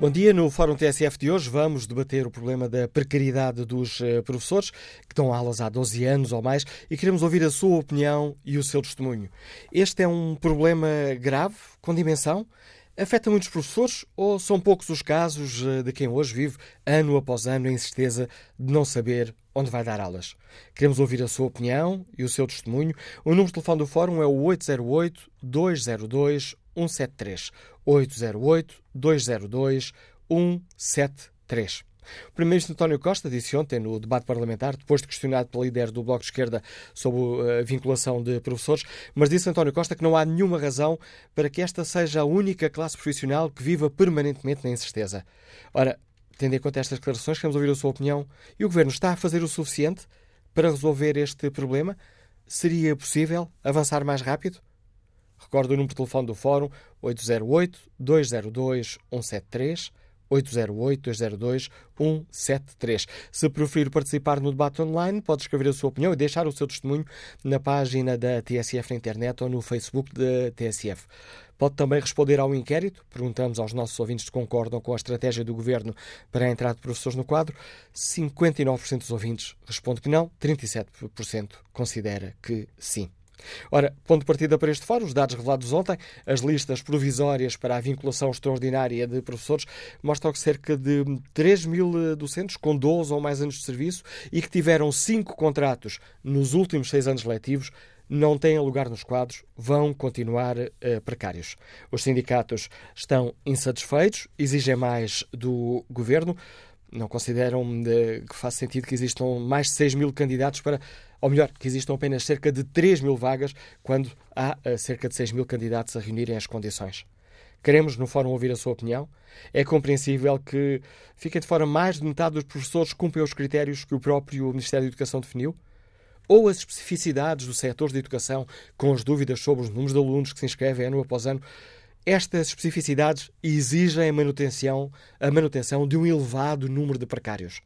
Bom dia. No Fórum TSF de hoje vamos debater o problema da precariedade dos eh, professores que dão aulas há 12 anos ou mais e queremos ouvir a sua opinião e o seu testemunho. Este é um problema grave, com dimensão? Afeta muitos professores ou são poucos os casos eh, de quem hoje vive, ano após ano, a incerteza de não saber onde vai dar aulas? Queremos ouvir a sua opinião e o seu testemunho. O número de telefone do Fórum é o 808 202 173. 808-202-173. O Primeiro-Ministro António Costa disse ontem no debate parlamentar, depois de questionado pela líder do Bloco de Esquerda sobre a vinculação de professores, mas disse António Costa que não há nenhuma razão para que esta seja a única classe profissional que viva permanentemente na incerteza. Ora, tendo em conta estas declarações, queremos ouvir a sua opinião. E o Governo está a fazer o suficiente para resolver este problema? Seria possível avançar mais rápido? Recordo o número de telefone do Fórum 808-202-173. 808-202-173. Se preferir participar no debate online, pode escrever a sua opinião e deixar o seu testemunho na página da TSF na internet ou no Facebook da TSF. Pode também responder ao inquérito. Perguntamos aos nossos ouvintes se concordam com a estratégia do Governo para a entrada de professores no quadro. 59% dos ouvintes responde que não, 37% considera que sim. Ora, ponto de partida para este fórum, os dados revelados ontem, as listas provisórias para a vinculação extraordinária de professores mostram que cerca de 3 mil docentes com 12 ou mais anos de serviço e que tiveram 5 contratos nos últimos 6 anos letivos não têm lugar nos quadros, vão continuar uh, precários. Os sindicatos estão insatisfeitos, exigem mais do governo, não consideram uh, que faz sentido que existam mais de 6 mil candidatos para ou melhor, que existam apenas cerca de 3 mil vagas, quando há uh, cerca de 6 mil candidatos a reunirem as condições. Queremos, no Fórum, ouvir a sua opinião. É compreensível que fique de fora mais de metade dos professores cumprem os critérios que o próprio Ministério da Educação definiu? Ou as especificidades do setor de educação, com as dúvidas sobre os números de alunos que se inscrevem ano após ano, estas especificidades exigem a manutenção, a manutenção de um elevado número de precários.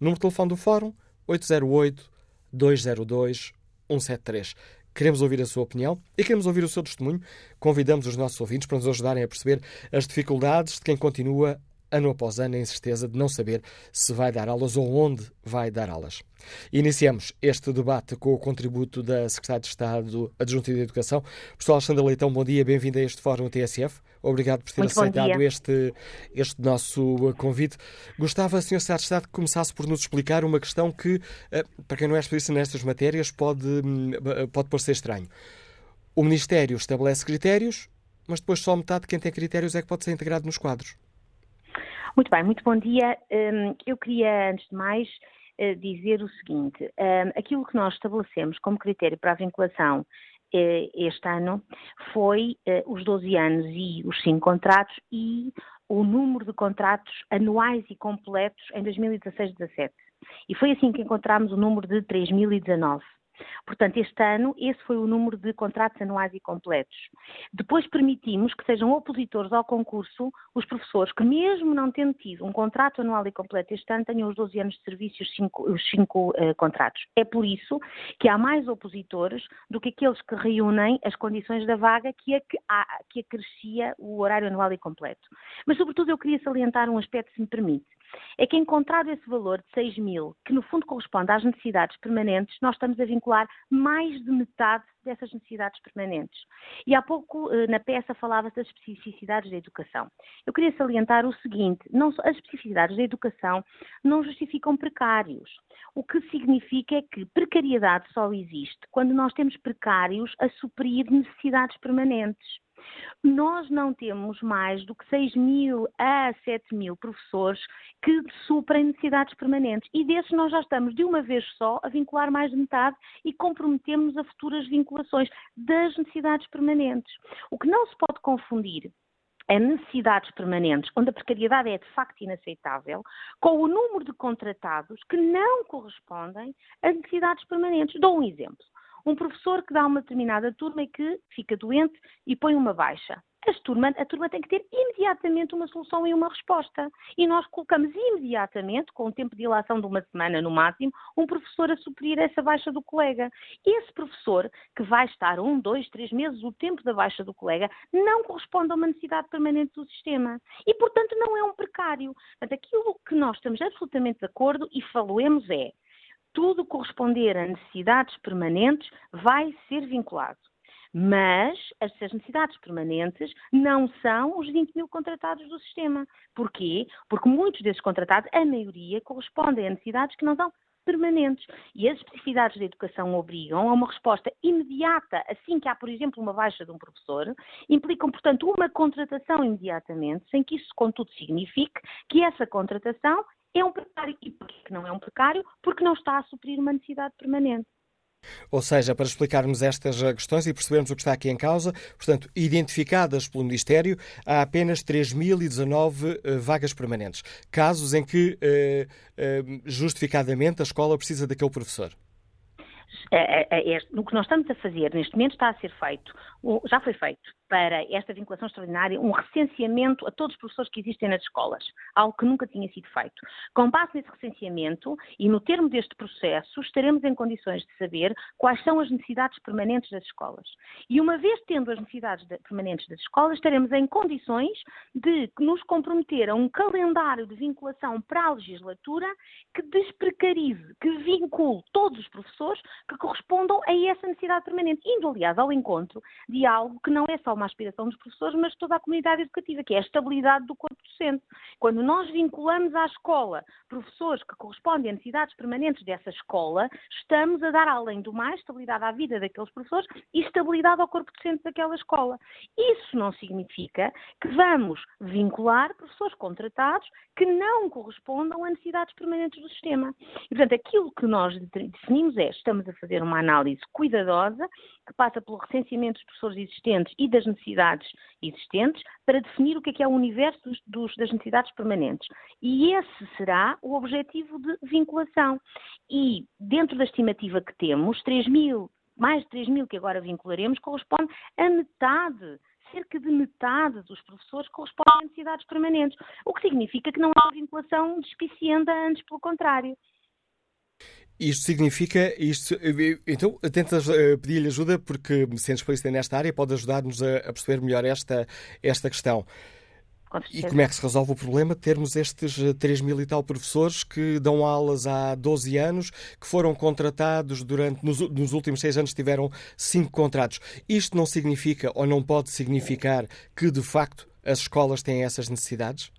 Número de telefone do Fórum, 808 202 173. Queremos ouvir a sua opinião e queremos ouvir o seu testemunho. Convidamos os nossos ouvintes para nos ajudarem a perceber as dificuldades de quem continua ano após ano, a incerteza de não saber se vai dar aulas ou onde vai dar aulas. Iniciamos este debate com o contributo da Secretária de Estado Adjunta de Educação. Professor Alexandre Leitão, bom dia, bem-vindo a este Fórum TSF. Obrigado por ter Muito aceitado este, este nosso convite. Gostava, Sr. Secretário de Estado, que começasse por nos explicar uma questão que, eh, para quem não é especialista nestas matérias, pode, hum, pode parecer estranho. O Ministério estabelece critérios, mas depois só metade de quem tem critérios é que pode ser integrado nos quadros. Muito bem, muito bom dia. Hum, eu queria, antes de mais, eh, dizer o seguinte: hum, aquilo que nós estabelecemos como critério para a vinculação eh, este ano foi eh, os 12 anos e os 5 contratos e o número de contratos anuais e completos em 2016-17. E foi assim que encontramos o número de 3.019. Portanto, este ano, esse foi o número de contratos anuais e completos. Depois permitimos que sejam opositores ao concurso os professores que, mesmo não tendo tido um contrato anual e completo este ano, tenham os 12 anos de serviço e os 5, os cinco, uh, contratos. É por isso que há mais opositores do que aqueles que reúnem as condições da vaga que, a, que, que acrescia o horário anual e completo. Mas, sobretudo, eu queria salientar um aspecto, se me permite é que encontrado esse valor de 6 mil, que no fundo corresponde às necessidades permanentes, nós estamos a vincular mais de metade dessas necessidades permanentes. E há pouco eh, na peça falava-se das especificidades da educação. Eu queria salientar o seguinte: não, as especificidades da educação não justificam precários. O que significa é que precariedade só existe quando nós temos precários a suprir necessidades permanentes. Nós não temos mais do que 6 mil a 7 mil professores que suprem necessidades permanentes. E desses nós já estamos de uma vez só a vincular mais de metade e comprometemos a futuras vinculações das necessidades permanentes. O que não se pode confundir a necessidades permanentes, onde a precariedade é de facto inaceitável, com o número de contratados que não correspondem às necessidades permanentes. Dou um exemplo um professor que dá uma determinada turma e que fica doente e põe uma baixa. turma, a turma tem que ter imediatamente uma solução e uma resposta. E nós colocamos imediatamente, com um tempo de ilação de uma semana no máximo, um professor a suprir essa baixa do colega. Esse professor, que vai estar um, dois, três meses, o tempo da baixa do colega, não corresponde a uma necessidade permanente do sistema. E, portanto, não é um precário. Portanto, aquilo que nós estamos absolutamente de acordo e falemos é tudo corresponder a necessidades permanentes vai ser vinculado. Mas essas necessidades permanentes não são os 20 mil contratados do sistema. Porquê? Porque muitos desses contratados, a maioria, correspondem a necessidades que não são permanentes. E as especificidades da educação obrigam a uma resposta imediata, assim que há, por exemplo, uma baixa de um professor, implicam, portanto, uma contratação imediatamente, sem que isso, contudo, signifique que essa contratação é um precário. E porquê não é um precário? Porque não está a suprir uma necessidade permanente. Ou seja, para explicarmos estas questões e percebermos o que está aqui em causa, portanto, identificadas pelo Ministério, há apenas 3.019 eh, vagas permanentes. Casos em que, eh, eh, justificadamente, a escola precisa daquele professor. É, é, é, o que nós estamos a fazer neste momento está a ser feito, já foi feito, para esta vinculação extraordinária um recenseamento a todos os professores que existem nas escolas, algo que nunca tinha sido feito. Com base nesse recenseamento e no termo deste processo, estaremos em condições de saber quais são as necessidades permanentes das escolas. E uma vez tendo as necessidades permanentes das escolas, estaremos em condições de nos comprometer a um calendário de vinculação para a legislatura que desprecarize, que vincule todos os professores que correspondam a essa necessidade permanente, indo, aliás, ao encontro de algo que não é só uma aspiração dos professores, mas de toda a comunidade educativa, que é a estabilidade do corpo docente. Quando nós vinculamos à escola professores que correspondem a necessidades permanentes dessa escola, estamos a dar, além do mais, estabilidade à vida daqueles professores e estabilidade ao corpo docente daquela escola. Isso não significa que vamos vincular professores contratados que não correspondam a necessidades permanentes do sistema. E, portanto, aquilo que nós definimos é, estamos a fazer uma análise cuidadosa, que passa pelo recenseamento dos professores existentes e das necessidades existentes, para definir o que é, que é o universo dos, dos, das necessidades permanentes. E esse será o objetivo de vinculação. E, dentro da estimativa que temos, 3 mil, mais de 3 mil que agora vincularemos, corresponde a metade cerca de metade dos professores correspondem a necessidades permanentes, o que significa que não há vinculação despicienda, antes pelo contrário. Isto significa, isto, então tentas eh, pedir-lhe ajuda porque, sendo especialista nesta área, pode ajudar-nos a, perceber melhor esta, esta questão. E como é que se resolve o problema de termos estes 3 eh, mil e tal professores que dão aulas há 12 anos, que foram contratados durante, nos, nos últimos seis anos tiveram cinco contratos. Isto não significa ou não pode significar que, de facto, as escolas têm essas necessidades?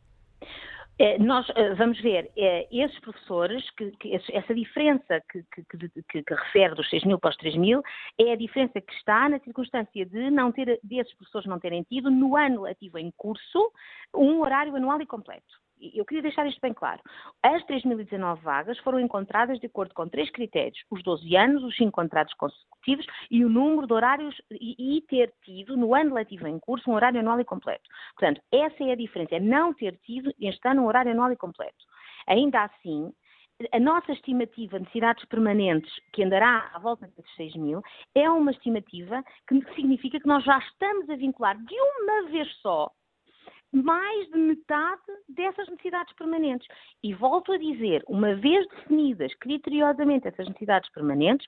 É, nós eh, vamos ver, é, esses professores, que, que, essa diferença que, que, que, refere dos 6 mil para os 3 mil, é a diferença que está na circunstância de não ter, desses professores não terem tido, no ano ativo em curso, um horário anual e completo eu queria deixar isto bem claro. As 3.019 vagas foram encontradas de acordo com três critérios: os 12 anos, os 5 contratos consecutivos e o número de horários e, e, ter tido, no ano letivo em curso, um horário anual e completo. Portanto, essa é a diferença, é não ter tido este ano um horário anual e completo. Ainda assim, a nossa estimativa de necessidades permanentes, que andará à volta desses 6 mil, é uma estimativa que significa que nós já estamos a vincular de uma vez só mais de metade dessas necessidades permanentes. E volto a dizer, uma vez definidas criteriosamente essas necessidades permanentes,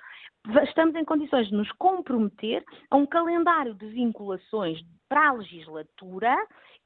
estamos em condições de nos comprometer a um calendário de vinculações para a legislatura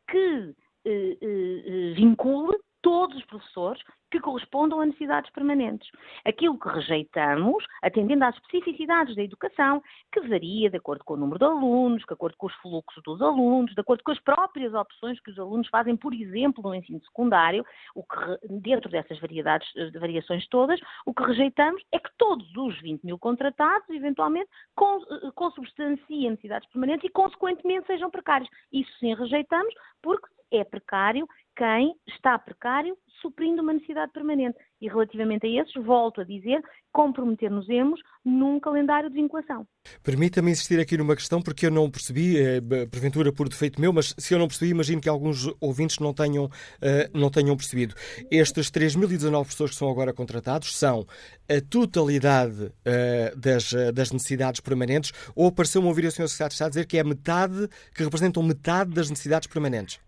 que eh, eh, eh vincule todos os professores que correspondam a necessidades permanentes. Aquilo que rejeitamos, atendendo às especificidades da educação, que varia de acordo com o número de alunos, de acordo com os fluxos dos alunos, de acordo com as próprias opções que os alunos fazem, por exemplo, no ensino secundário, o que, dentro dessas variedades, eh, variações todas, o que rejeitamos é que todos os 20 mil contratados, eventualmente, eh, consubstanciem necessidades permanentes e, consequentemente, sejam precários. Isso sim rejeitamos, porque é precário quem está precário suprindo uma necessidade permanente. E relativamente a esses, volto a dizer, comprometer-nos-emos num calendário de vinculação. Permita-me insistir aqui numa questão, porque eu não percebi, eh, porventura por defeito meu, mas se eu não percebi, imagino que alguns ouvintes não tenham, eh, não tenham percebido. Estes 3.019 pessoas que são agora contratados são a totalidade eh, das, das necessidades permanentes ou pareceu-me ouvir o Sr. Secretário de Estado dizer que é metade, que representam metade das necessidades permanentes?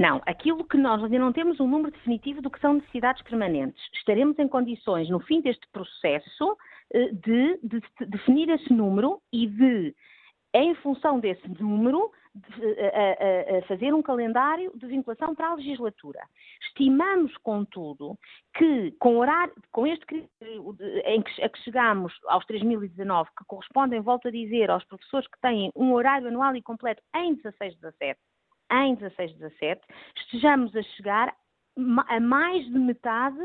Não, aquilo que nós ainda não temos um número definitivo do que são necessidades permanentes. Estaremos em condições, no fim deste processo, eh, de, de, de definir esse número e de, em função desse número, a, a, a fazer um calendário de vinculação para a legislatura. Estimamos, contudo, que com, horário, com este critério em que, a que chegamos aos 3.019, que correspondem, volto a dizer, aos professores que têm um horário anual e completo em 16, 17, em 16, 17, estejamos a chegar a mais de metade,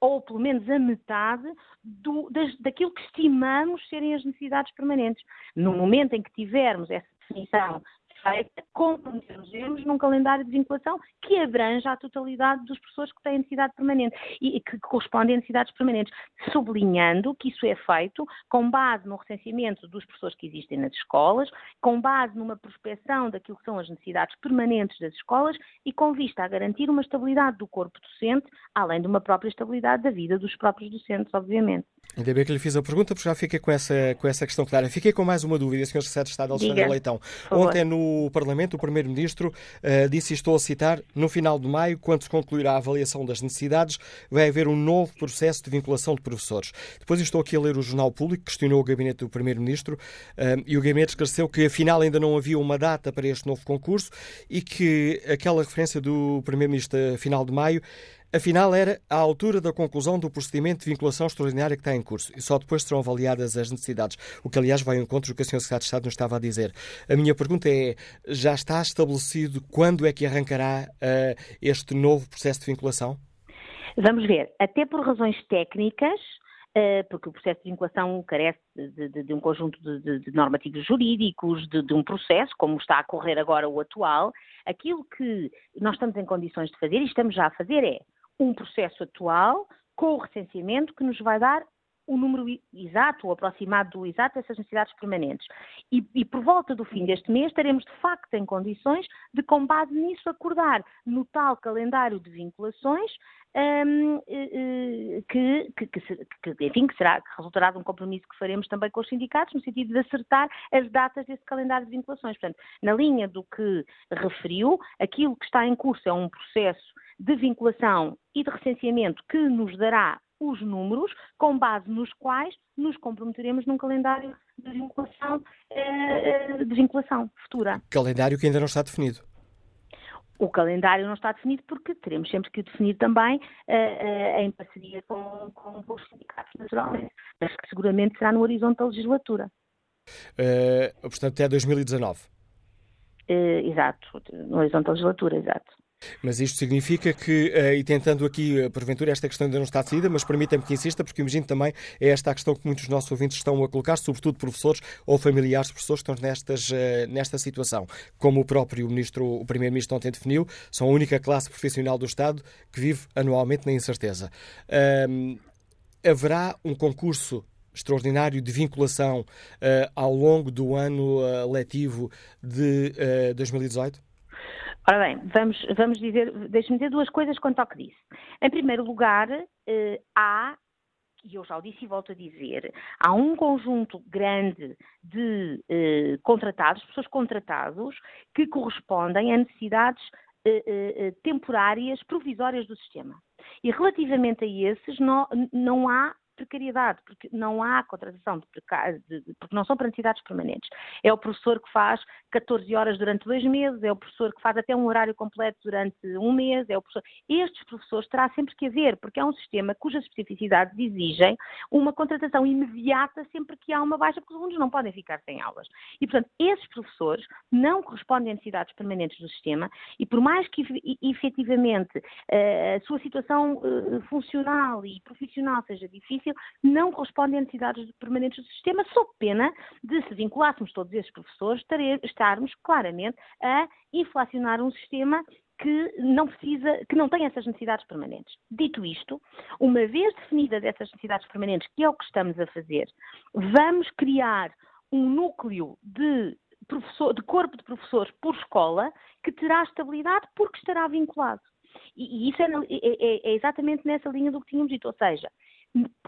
ou pelo menos a metade, do, das, daquilo que estimamos serem as necessidades permanentes. No momento em que tivermos essa definição feita, comprometemos num calendário de vinculação que abrange a totalidade dos professores que têm necessidade permanente e que correspondem a necessidades permanentes, sublinhando que isso é feito com base no recenseamento dos professores que existem nas escolas, com base numa prospecção daquilo que são as necessidades permanentes das escolas e com vista a garantir uma estabilidade do corpo docente, além de uma própria estabilidade da vida dos próprios docentes, obviamente. Ainda bem que lhe fiz a pergunta, porque já fiquei com essa, com essa questão clara. Fiquei com mais uma dúvida, Sr. Secretário de Estado Alexandre Diga, Leitão. Ontem no Parlamento, o Primeiro-Ministro uh, disse, e estou a citar, no final de maio, quando se concluirá a avaliação das necessidades, vai haver um novo processo de vinculação de professores. Depois estou aqui a ler o Jornal Público, questionou o gabinete do Primeiro-Ministro, uh, e o gabinete esclareceu que afinal ainda não havia uma data para este novo concurso e que aquela referência do Primeiro-Ministro final de maio Afinal, era à altura da conclusão do procedimento de vinculação extraordinária que está em curso e só depois serão avaliadas as necessidades, o que, aliás, vai ao encontro do que a Sra. Secretária de Estado nos estava a dizer. A minha pergunta é: já está estabelecido quando é que arrancará uh, este novo processo de vinculação? Vamos ver. Até por razões técnicas, uh, porque o processo de vinculação carece de, de, de um conjunto de, de normativos jurídicos, de, um processo, como está a correr agora o atual, aquilo que nós estamos em condições de fazer e estamos já a fazer é um processo atual com o recenseamento que nos vai dar o número exato ou aproximado do exato dessas necessidades permanentes. E, e, por volta do fim deste mês estaremos de facto em condições de, com base nisso, acordar no tal calendário de vinculações um, eh, eh, que, que, que, enfim, que, será, que resultará de um compromisso que faremos também com os sindicatos, no sentido de acertar as datas desse calendário de vinculações. Portanto, na linha do que referiu, aquilo que está em curso é um processo de vinculação e de recenseamento que nos dará os números com base nos quais nos comprometeremos num calendário de vinculação, eh, de vinculação futura. Calendário que ainda não está definido. O calendário não está definido porque teremos sempre que definir também uh, uh, em parceria com, com, os sindicatos, naturalmente, mas que seguramente será no horizonte da legislatura. Uh, portanto, até 2019. exato, no horizonte da legislatura, exato. Mas isto significa que, uh, e tentando aqui, uh, porventura, esta questão ainda não está decidida, mas permitam-me que insista, porque imagino também é esta a questão que muitos dos nossos ouvintes estão a colocar, sobretudo professores ou familiares de pessoas que estão nestas, uh, nesta situação. Como o próprio ministro, o primeiro-ministro ontem definiu, são a única classe profissional do Estado que vive anualmente na incerteza. haverá um concurso extraordinário de vinculação ao longo do ano letivo de 2018? Ora bem, vamos, vamos dizer, deixe-me dizer duas coisas quanto ao que disse. Em primeiro lugar, eh, há, e eu já o disse e volto a dizer, há um conjunto grande de eh, contratados, pessoas contratados, que correspondem a necessidades eh, eh, eh temporárias, provisórias do sistema. E relativamente a esses, não, não há precariedade, porque não há contratação de, porque não são para necessidades permanentes. É o professor que faz 14 horas durante dois meses, é o professor que faz até um horário completo durante um mês, é o professor. Estes professores terá sempre que haver, porque é um sistema cujas especificidades exigem uma contratação imediata sempre que há uma baixa, porque os alunos não podem ficar sem aulas. E, portanto, esses professores não correspondem a necessidades permanentes do sistema e, por mais que efetivamente eh, a sua situação eh, funcional e profissional seja difícil, não corresponde a necessidades permanentes do sistema, sob pena de, se vinculássemos todos esses professores, estarmos claramente a inflacionar um sistema que não precisa, que não tem essas necessidades permanentes. Dito isto, uma vez definidas essas necessidades permanentes, que é o que estamos a fazer, vamos criar um núcleo de, professor, de corpo de professores por escola que terá estabilidade porque estará vinculado. E, e isso é, é, é, exatamente nessa linha do que tínhamos dito, ou seja,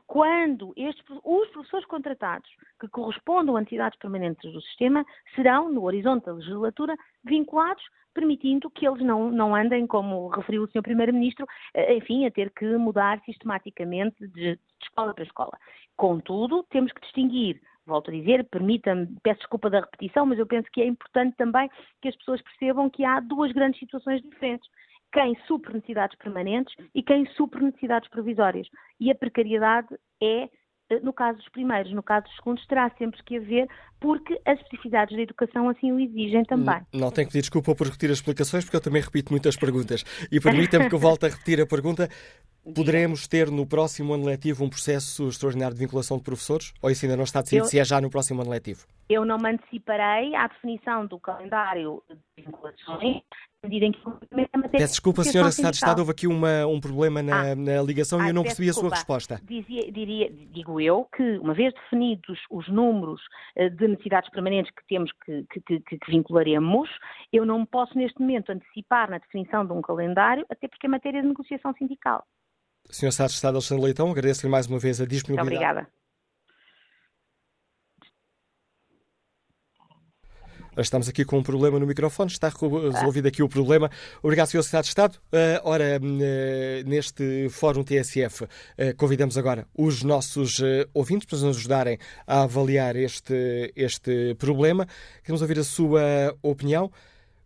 quando estes, os professores contratados que correspondam a entidades permanentes do sistema serão, no horizonte da legislatura, vinculados, permitindo que eles não, não andem, como referiu o Sr. Primeiro-Ministro, eh, enfim, a ter que mudar sistematicamente de, de escola para escola. Contudo, temos que distinguir volto a dizer, permita-me, peço desculpa da repetição, mas eu penso que é importante também que as pessoas percebam que há duas grandes situações diferentes quem supre necessidades permanentes e quem supre necessidades provisórias. E a precariedade é eh, no caso dos primeiros, no caso dos segundos, terá sempre que haver, porque as especificidades da educação assim o exigem também. Não tenho que pedir desculpa por repetir as explicações, porque eu também repito muitas perguntas. E permita-me que eu volte a repetir a pergunta. Poderemos ter no próximo ano letivo um processo extraordinário de vinculação de professores? Ou isso ainda não está decidido, eu, se é já no próximo ano letivo? Eu não me anteciparei à definição do calendário de vinculações, medida em que Peço desculpa, senhora Secretária de Estado, houve aqui uma, um problema na, ah, na ligação ah, e eu não percebi desculpa. a sua resposta. Dizia, diria, digo eu que, uma vez definidos os números eh, de necessidades permanentes que temos que, que, que, que vincularemos, eu não posso neste momento antecipar na definição de um calendário, até porque é matéria de negociação sindical. Senhor Secretário de Estado Alexandre Leitão, agradeço-lhe mais uma vez a disponibilidade. Muito obrigada. Estamos aqui com um problema no microfone, está resolvido aqui o problema. Obrigado, Sr. Secretário de Estado. Uh, ora, uh, neste Fórum TSF, convidamos agora os nossos ouvintes para nos ajudarem a avaliar este, este problema. Queremos ouvir a sua opinião.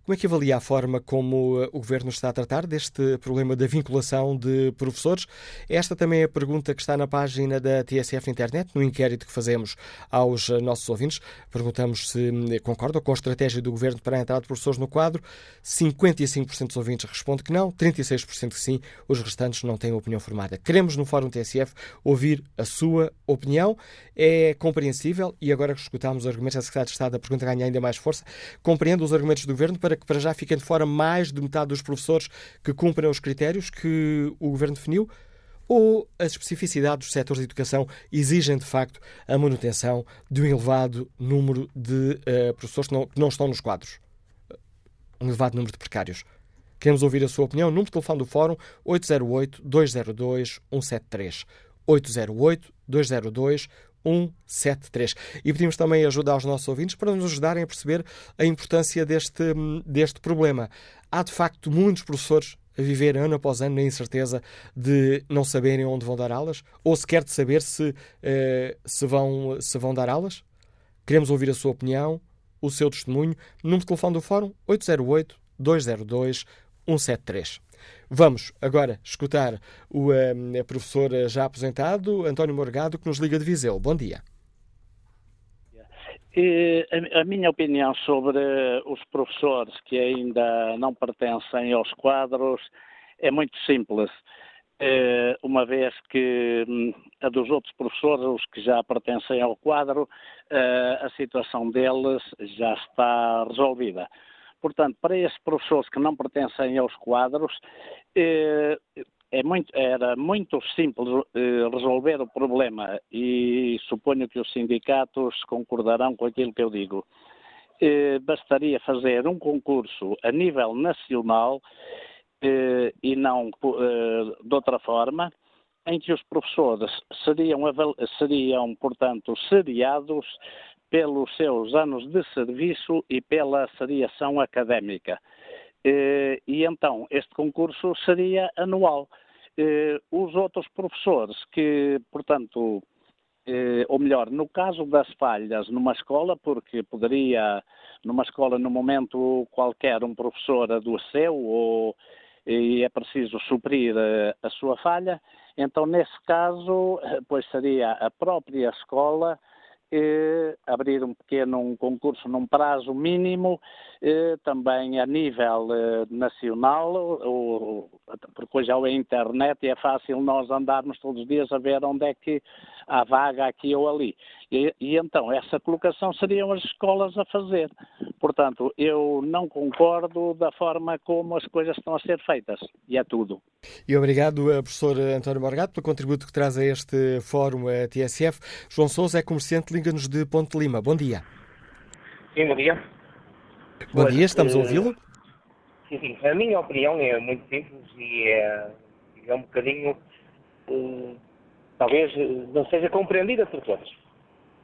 Como é que avalia a forma como eh, o Governo está a tratar deste problema da vinculação de professores? Esta também é a pergunta que está na página da TSF Internet, no inquérito que fazemos aos eh, nossos ouvintes. Perguntamos se hum, concordam com a estratégia do Governo para a entrada de professores no quadro. 55% dos ouvintes respondem que não, 36% que sim, os restantes não têm opinião formada. Queremos, no Fórum TSF, ouvir a sua opinião. É compreensível, e agora que escutamos os argumentos da Secretaria de Estado, a pergunta ganha ainda mais força, compreendo os argumentos do Governo para que para já fiquem de fora mais de metade dos professores que cumprem os critérios que o Governo definiu? Ou as especificidades dos setores de educação exigem, de facto, a manutenção de um elevado número de uh, professores que não, que não estão nos quadros? Um elevado número de precários. Queremos ouvir a sua opinião. Número de telefone do Fórum 808-202-173. 808-202-173. 173. E pedimos também ajuda aos nossos ouvintes para nos ajudarem a perceber a importância deste, deste problema. Há, de facto, muitos professores a viver ano após ano na incerteza de não saberem onde vão dar aulas ou sequer de saber se, eh, se, vão, se vão dar aulas? Queremos ouvir a sua opinião, o seu testemunho. Número de telefone do Fórum 808 202 173. Vamos agora escutar o um, professor já aposentado, António Morgado, que nos liga de Viseu. Bom dia. A minha opinião sobre os professores que ainda não pertencem aos quadros é muito simples. Eh, uma vez que hum, a dos outros professores, os que já pertencem ao quadro, eh, a situação deles já está resolvida. Portanto, para esses professores que não pertencem aos quadros, eh, é muito, era muito simples eh, resolver o problema e suponho que os sindicatos concordarão com aquilo que eu digo. Eh, bastaria fazer um concurso a nível nacional e não de outra forma, em que os professores seriam, seriam portanto, seriados pelos seus anos de serviço e pela seriação académica. Eh, e então, este concurso seria anual. Eh, os outros professores que, portanto, eh, ou melhor, no caso das falhas numa escola, porque poderia, numa escola, no momento qualquer, um professor adoeceu ou e é preciso suprir a sua falha, então, nesse caso, pois seria a própria escola eh, abrir um pequeno um concurso num prazo mínimo, eh, também a nível eh, nacional, porque hoje há a internet e é fácil nós andarmos todos os dias a ver onde é que, há vaga aqui ou ali. E, e, então, essa colocação seriam as escolas a fazer. Portanto, eu não concordo da forma como as coisas estão a ser feitas. E é tudo. E obrigado, eh, professor António Morgato, pelo contributo que traz a este fórum a eh, TSF. João Sousa é comerciante, liga-nos de Ponte Lima. Bom dia. Sim, bom dia. Bom dia, estamos a ouvi-lo. Sim, sim. A minha opinião é muito simples e é, é um bocadinho. Uh, talvez não seja compreendida por todos.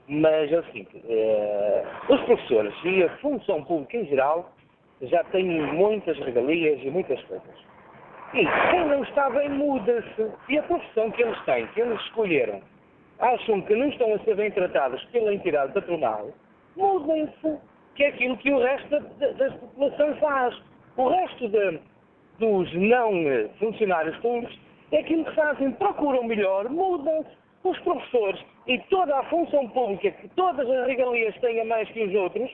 Mas é o seguinte: uh, os professores e a função pública em geral já têm muitas regalias e muitas coisas. E quem não está bem muda-se. E a profissão que eles têm, que eles escolheram, acham que não estão a ser bem tratados pela entidade patronal, mudem-se, que é aquilo que o resto da, da, da população faz. O resto de, dos não eh, funcionários públicos é aquilo que fazem, procuram melhor, mudam-se. Os professores e toda a função pública, que todas as regalias tenham mais que os outros,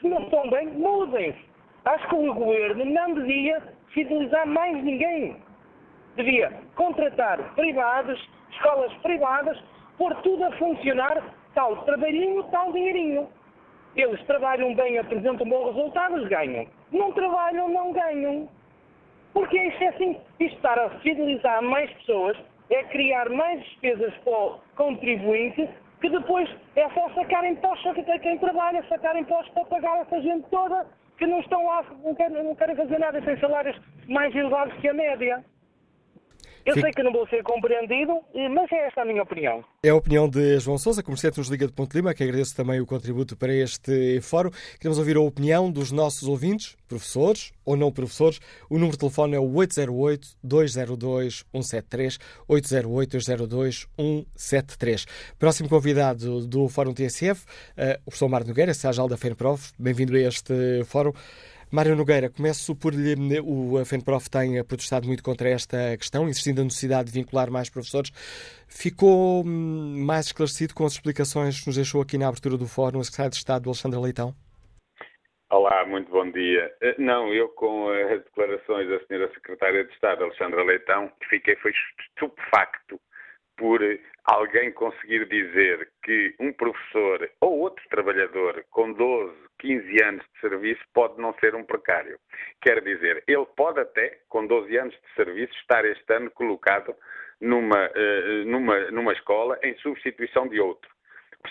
se não estão bem, mudem-se. Acho que o governo não devia fidelizar mais ninguém. Devia contratar privados, escolas privadas, pôr tudo a funcionar, tal trabalhinho, tal dinheirinho. Eles trabalham bem, apresentam bons resultados, ganham. Não trabalham, não ganham. Porque isso é assim, isto estar a fidelizar mais pessoas é criar mais despesas para o contribuinte que depois é só sacar impostos a quem trabalha, sacar impostos para pagar essa gente toda que não estão lá, não querem, não querem fazer nada sem salários mais elevados que a média. Eu Fico... sei que não vou ser compreendido, mas é esta a minha opinião. É a opinião de João Sousa, comerciante nos Liga de Ponte Lima, que agradeço também o contributo para este fórum. Queremos ouvir a opinião dos nossos ouvintes, professores ou não professores. O número de telefone é o 808-202-173, 808-202-173. Próximo convidado do Fórum TSF, eh, o professor Mário Nogueira, Sajal da FENPROF. Bem-vindo a este fórum. Mário Nogueira, começo por lhe. O FENPROF tem protestado muito contra esta questão, insistindo na necessidade de vincular mais professores. Ficou hum, mais esclarecido com as explicações que nos deixou aqui na abertura do fórum a secretária de Estado, Alexandra Leitão? Olá, muito bom dia. Eh, não, eu com as declarações da senhora secretária de Estado, Alexandra Leitão, fiquei foi estupefacto por alguém conseguir dizer que um professor ou outro trabalhador com 12, 15 anos de serviço pode não ser um precário. Quer dizer, ele pode até, com 12 anos de serviço, estar este ano colocado numa, uh, numa, numa escola em substituição de outro.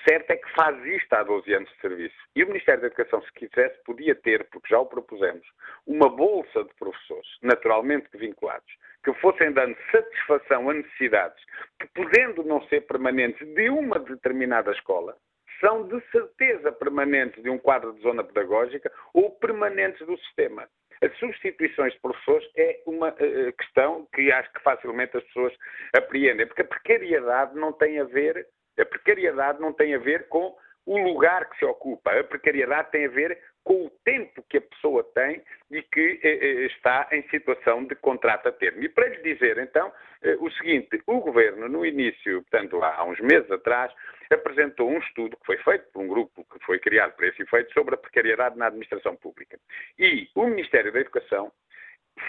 Certo é que faz isto há 12 anos de serviço. E o Ministério da Educação, se quisesse, podia ter, porque já o propusemos, uma bolsa de professores, naturalmente vinculados, que fossem dando satisfação a necessidades que, podendo não ser permanentes de uma determinada escola, são de certeza permanentes de um quadro de zona pedagógica ou permanentes do sistema. As substituições de professores é uma uh, questão que acho que facilmente as pessoas apreendem, porque a precariedade não tem a ver, a precariedade não tem a ver com o lugar que se ocupa. A precariedade tem a ver com o tempo que a pessoa tem e que eh, eh, está em situação de contrato a termo. E para lhe dizer, então, eh, o seguinte, o Governo, no início, portanto, há uns meses atrás, apresentou um estudo que foi feito por um grupo que foi criado para esse efeito sobre a precariedade na administração pública. E o Ministério da Educação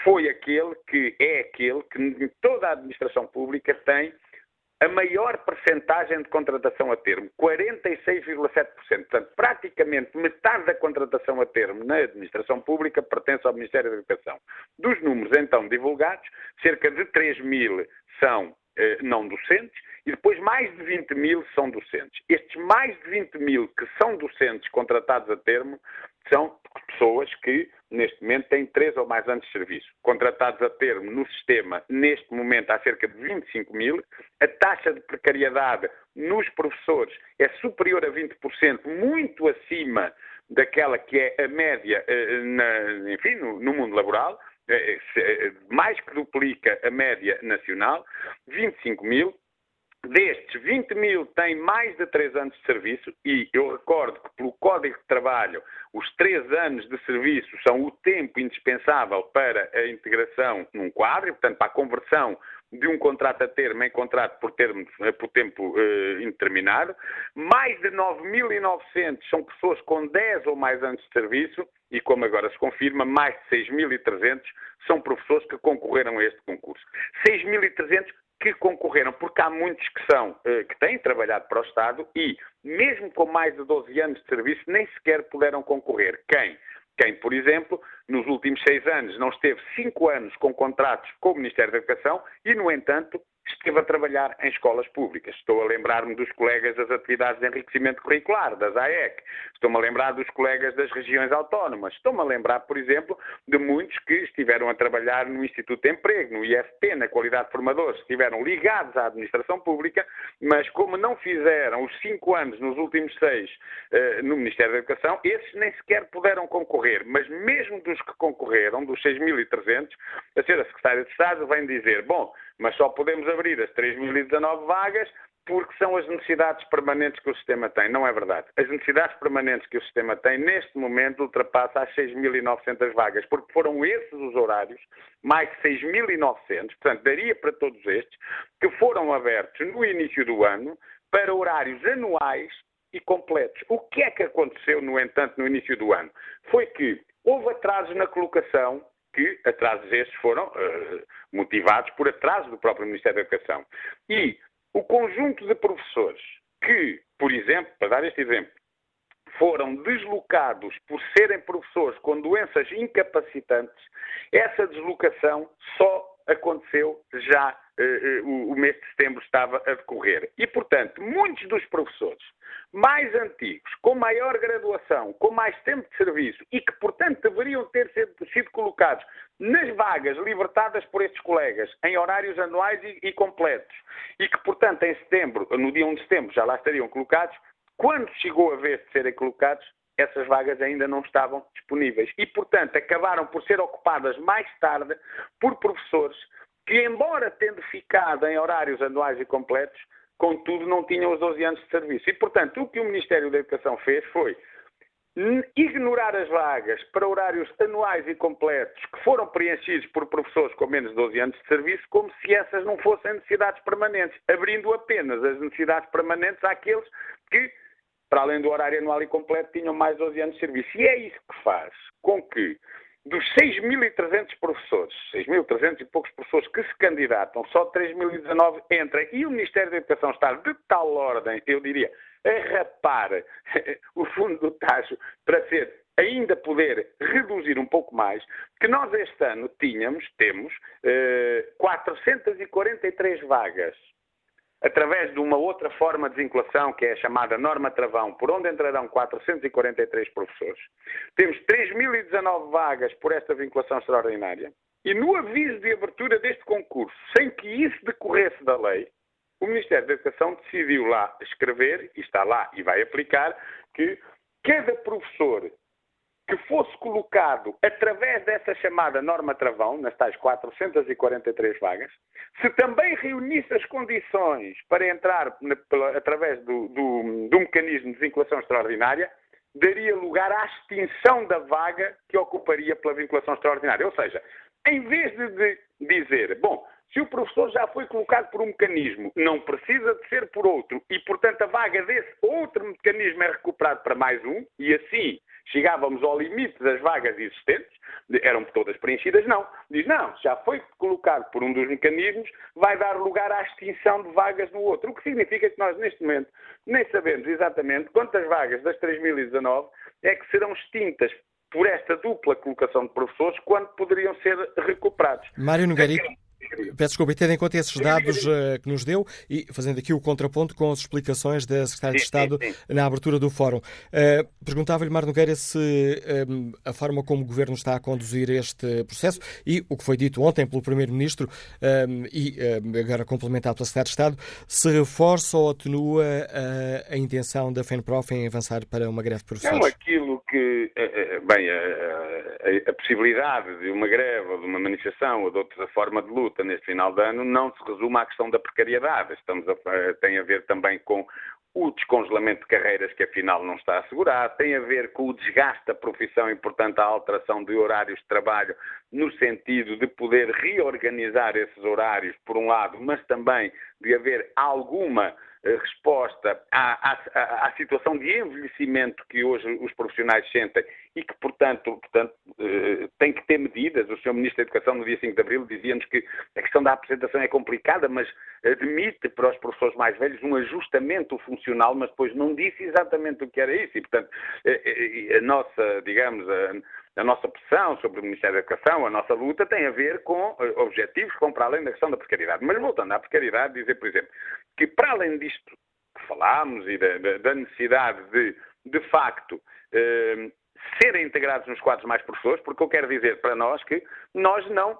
foi aquele que é aquele que toda a administração pública tem a maior percentagem de contratação a termo, 46,7%. Portanto, praticamente metade da contratação a termo na administração pública pertence ao Ministério da Educação. Dos números então divulgados, cerca de 3 mil são eh, não docentes e depois mais de 20 mil são docentes. Estes mais de 20 mil que são docentes contratados a termo são pessoas que, neste momento, têm três ou mais anos de serviço. Contratados a termo no sistema, neste momento, há cerca de 25 mil. A taxa de precariedade nos professores é superior a 20%, muito acima daquela que é a média, eh, enfim, no, no mundo laboral eh, eh, mais que duplica a média nacional, 25 mil. Destes, 20 mil têm mais de 3 anos de serviço e eu recordo que pelo Código de Trabalho os 3 anos de serviço são o tempo indispensável para a integração num quadro, portanto para a conversão de um contrato a termo em contrato por, termo, eh, por tempo uh, indeterminado. Mais de 9.900 são pessoas com 10 ou mais anos de serviço e, como agora se confirma, mais de 6.300 são professores que concorreram a este concurso. 6.300 que concorreram, porque há muitos que são, eh, que têm trabalhado para o Estado e, mesmo com mais de 12 anos de serviço, nem sequer puderam concorrer. Quem? Quem, por exemplo, nos últimos seis anos não esteve cinco anos com contratos com o Ministério da Educação e, no entanto, esteve a trabalhar em escolas públicas. Estou a lembrar-me dos colegas das atividades de enriquecimento curricular, das AEC. Estou-me a lembrar dos colegas das regiões autónomas. Estou-me a lembrar, por exemplo, de muitos que estiveram a trabalhar no Instituto de Emprego, no IFP, na qualidade de formadores. Estiveram ligados à administração pública, mas como não fizeram os cinco anos nos últimos seis uh, no Ministério da Educação, esses nem sequer puderam concorrer. Mas mesmo dos que concorreram, dos 6.300, a senhora Secretária de Estado vem dizer, bom, mas só podemos abrir as 3.019 vagas porque são as necessidades permanentes que o sistema tem. Não é verdade. As necessidades permanentes que o sistema tem, neste momento, ultrapassa as 6.900 vagas, porque foram esses os horários, mais de 6.900, portanto, daria para todos estes, que foram abertos no início do ano para horários anuais e completos. O que é que aconteceu, no entanto, no início do ano? Foi que houve atrasos na colocação que atrasos estes foram uh, motivados por atraso do próprio Ministério da Educação. E o conjunto de professores que, por exemplo, para dar este exemplo, foram deslocados por serem professores com doenças incapacitantes, essa deslocação só aconteceu já o mês de setembro estava a decorrer. E, portanto, muitos dos professores mais antigos, com maior graduação, com mais tempo de serviço e que, portanto, deveriam ter sido colocados nas vagas libertadas por estes colegas, em horários anuais e, e completos, e que, portanto, em setembro, no dia 1 de setembro, já lá estariam colocados, quando chegou a vez de serem colocados, essas vagas ainda não estavam disponíveis. E, portanto, acabaram por ser ocupadas mais tarde por professores que, embora tendo ficado em horários anuais e completos, contudo não tinham os 12 anos de serviço. E, portanto, o que o Ministério da Educação fez foi ignorar as vagas para horários anuais e completos que foram preenchidos por professores com menos de 12 anos de serviço, como se essas não fossem necessidades permanentes, abrindo apenas as necessidades permanentes àqueles que, para além do horário anual e completo, tinham mais de 12 anos de serviço. E é isso que faz com que dos 6.300 professores, 6.300 e poucos professores que se candidatam, só 3.019 entram. E o Ministério da Educação está de tal ordem, eu diria, a rapar o fundo do tacho para ser ainda poder reduzir um pouco mais, que nós este ano tínhamos, temos, eh, 443 vagas através de uma outra forma de vinculação, que é a chamada norma travão, por onde entrarão 443 professores. Temos 3.019 vagas por esta vinculação extraordinária. E no aviso de abertura deste concurso, sem que isso decorresse da lei, o Ministério da Educação decidiu lá escrever, e está lá e vai aplicar, que cada professor que fosse colocado através dessa chamada norma travão, nas tais 443 vagas, se também reunisse as condições para entrar através do, do, do mecanismo de vinculação extraordinária, daria lugar à extinção da vaga que ocuparia pela vinculação extraordinária. Ou seja, em vez de, de dizer, bom, se o professor já foi colocado por um mecanismo, não precisa de ser por outro, e portanto a vaga desse outro mecanismo é recuperado para mais um, e assim chegávamos ao limite das vagas existentes, eram todas preenchidas, não. Diz, não, já foi colocado por um dos mecanismos, vai dar lugar à extinção de vagas no outro. O que significa que nós, neste momento, nem sabemos exatamente quantas vagas das 3.019 é que serão extintas por esta dupla colocação de professores quando poderiam ser recuperados. Mário Nogueira, Peço desculpa, e tendo em conta esses dados uh, que nos deu e fazendo aqui o contraponto com as explicações da Secretária de Estado sim, sim. na abertura do fórum. Uh, Perguntava-lhe, Mar Nogueira, se eh, a forma como o Governo está a conduzir este processo e o que foi dito ontem pelo Primeiro-Ministro e agora complementado pela Secretária de Estado, se reforça ou atenua a, a intenção da FENPROF em avançar para uma greve de professores? Não, aquilo que, bem, a, a, possibilidade de uma greve ou de uma manifestação ou de outra forma de luta neste final de ano não se resume à questão da precariedade. Estamos a, tem a ver também com o descongelamento de carreiras que afinal não está assegurado, tem a ver com o desgaste da profissão e, portanto, a alteração de horários de trabalho no sentido de poder reorganizar esses horários, por um lado, mas também de haver alguma eh, resposta à, à, à, situação de envelhecimento que hoje os profissionais sentem e que, portanto, portanto eh, tem que ter medidas. O Sr. Ministro da Educação, no dia 5 de Abril, dizia-nos que a questão da apresentação é complicada, mas admite para os professores mais velhos um ajustamento funcional, mas depois não disse exatamente o que era isso. E, portanto, a nossa, digamos, a nossa pressão sobre o Ministério da Educação, a nossa luta, tem a ver com eh, objetivos que vão para além da questão da precariedade. Mas voltando à precariedade, dizer, por exemplo, que para além disto que falámos e da, da necessidade de, de facto, eh, serem integrados nos quadros mais professores, porque eu quero dizer para nós que nós não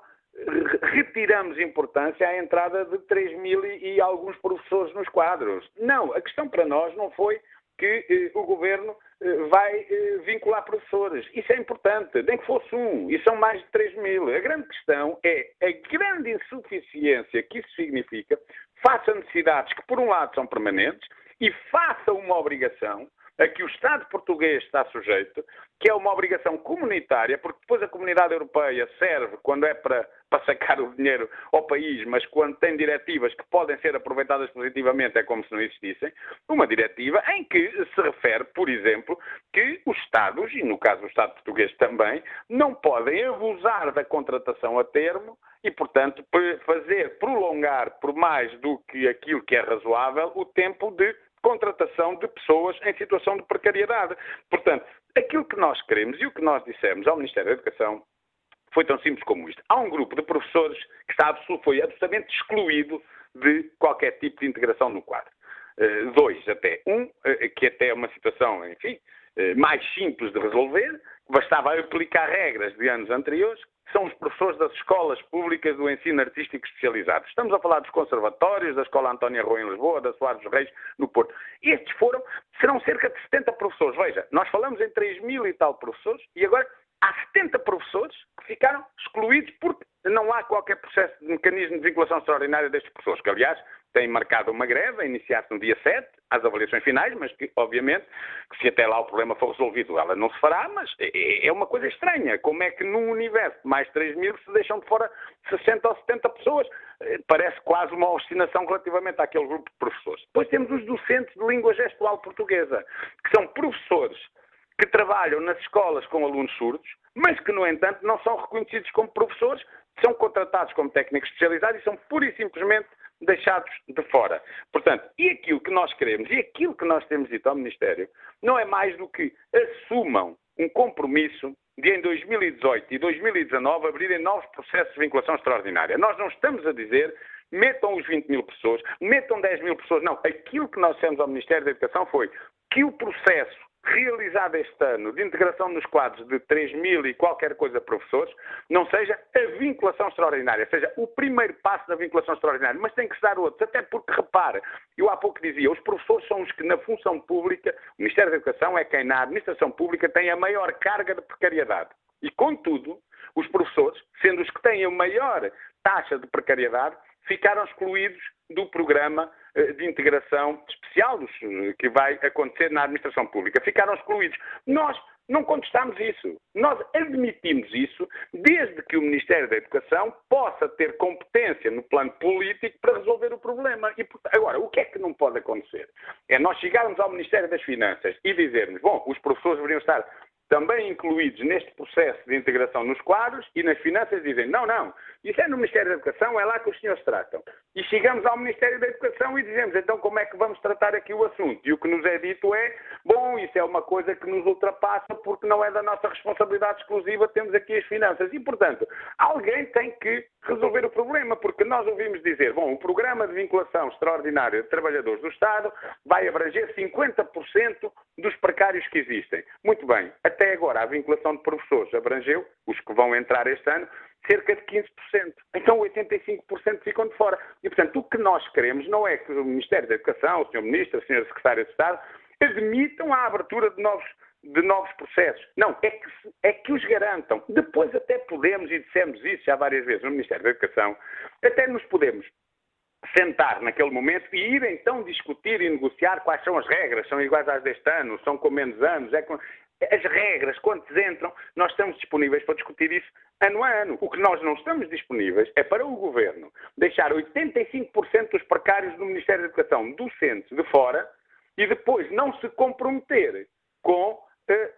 retiramos importância à entrada de 3 mil e, e alguns professores nos quadros. Não, a questão para nós não foi que eh, o governo eh, vai eh, vincular professores. Isso é importante, nem que fosse um, e são mais de 3 mil. A grande questão é a grande insuficiência que isso significa, face a necessidades que, por um lado, são permanentes, e faça uma obrigação a que o Estado português está sujeito, que é uma obrigação comunitária, porque depois a comunidade europeia serve quando é para, para sacar o dinheiro ao país, mas quando tem diretivas que podem ser aproveitadas positivamente é como se não existissem, uma diretiva em que se refere, por exemplo, que os Estados, e no caso o Estado português também, não podem abusar da contratação a termo e, portanto, fazer prolongar por mais do que aquilo que é razoável o tempo de contratação de pessoas em situação de precariedade. Portanto, aquilo que nós queremos e o que nós dissemos ao Ministério da Educação foi tão simples como isto. Há um grupo de professores que está, foi absolutamente excluído de qualquer tipo de integração no quadro. Uh, dois até. Um, uh, que até é uma situação, enfim, uh, mais simples de resolver, bastava aplicar regras de anos anteriores, são os professores das escolas públicas do ensino artístico especializado. Estamos a falar dos conservatórios, da Escola Antónia Rua em Lisboa, da Soares dos Reis no Porto. Estes foram, serão cerca de 70 professores. Veja, nós falamos em 3 mil e tal professores e agora há 70 professores que ficaram excluídos porque não há qualquer processo de mecanismo de vinculação extraordinária destes professores, que aliás têm marcado uma greve a iniciar-se no dia 7, às avaliações finais, mas que, obviamente, que se até lá o problema for resolvido, ela não se fará, mas é, é uma coisa estranha. Como é que num universo de mais 3 mil se deixam de fora 60 ou 70 pessoas? Eh, parece quase uma obstinação relativamente àquele grupo de professores. Depois temos os docentes de língua gestual portuguesa, que são professores que trabalham nas escolas com alunos surdos, mas que, no entanto, não são reconhecidos como professores, são contratados como técnicos especializados e são pura e simplesmente deixados de fora. Portanto, e aquilo que nós queremos e aquilo que nós temos dito ao Ministério não é mais do que assumam um compromisso de em 2018 e 2019 abrirem novos processos de vinculação extraordinária. Nós não estamos a dizer metam os 20 mil pessoas, metam 10 mil pessoas. Não. Aquilo que nós dissemos ao Ministério da Educação foi que o processo realizada este ano de integração nos quadros de 3 mil e qualquer coisa professores, não seja a vinculação extraordinária, seja o primeiro passo da vinculação extraordinária, mas tem que se dar outros, até porque, repare, eu há pouco dizia, os professores são os que na função pública, o Ministério da Educação é quem na administração pública tem a maior carga de precariedade. E, contudo, os professores, sendo os que têm a maior taxa de precariedade, ficaram excluídos do programa eh, de integração especial eh, que vai acontecer na administração pública. Ficaram excluídos. Nós não contestamos isso. Nós admitimos isso desde que o Ministério da Educação possa ter competência no plano político para resolver o problema. E, agora, o que é que não pode acontecer? É nós chegarmos ao Ministério das Finanças e dizermos, bom, os professores deveriam estar também incluídos neste processo de integração nos quadros e nas finanças dizem, não, não, isso é no Ministério da Educação, é lá que os senhores tratam. E chegamos ao Ministério da Educação e dizemos, então como é que vamos tratar aqui o assunto? E o que nos é dito é, bom, isso é uma coisa que nos ultrapassa porque não é da nossa responsabilidade exclusiva, temos aqui as finanças. E, portanto, alguém tem que resolver o problema, porque nós ouvimos dizer, bom, o programa de vinculação extraordinária de trabalhadores do Estado vai abranger 50% dos precários que existem. Muito bem, até agora a vinculação de professores abrangeu, os que vão entrar este ano, cerca de 15%. Então 85% ficam de fora. E, portanto, o que nós queremos não é que o Ministério da Educação, o Sr. Ministro, a Sra. Secretária de Estado, admitam a abertura de novos, de novos processos. Não, é que, é que os garantam. Depois até podemos, e dissemos isso já várias vezes no Ministério da Educação, até nos podemos sentar naquele momento e ir então discutir e negociar quais são as regras, são iguais às deste ano, são com menos anos, é com... as regras, quantos entram, nós estamos disponíveis para discutir isso ano a ano. O que nós não estamos disponíveis é para o Governo deixar 85% dos precários do Ministério da Educação docentes de fora e depois não se comprometer com eh,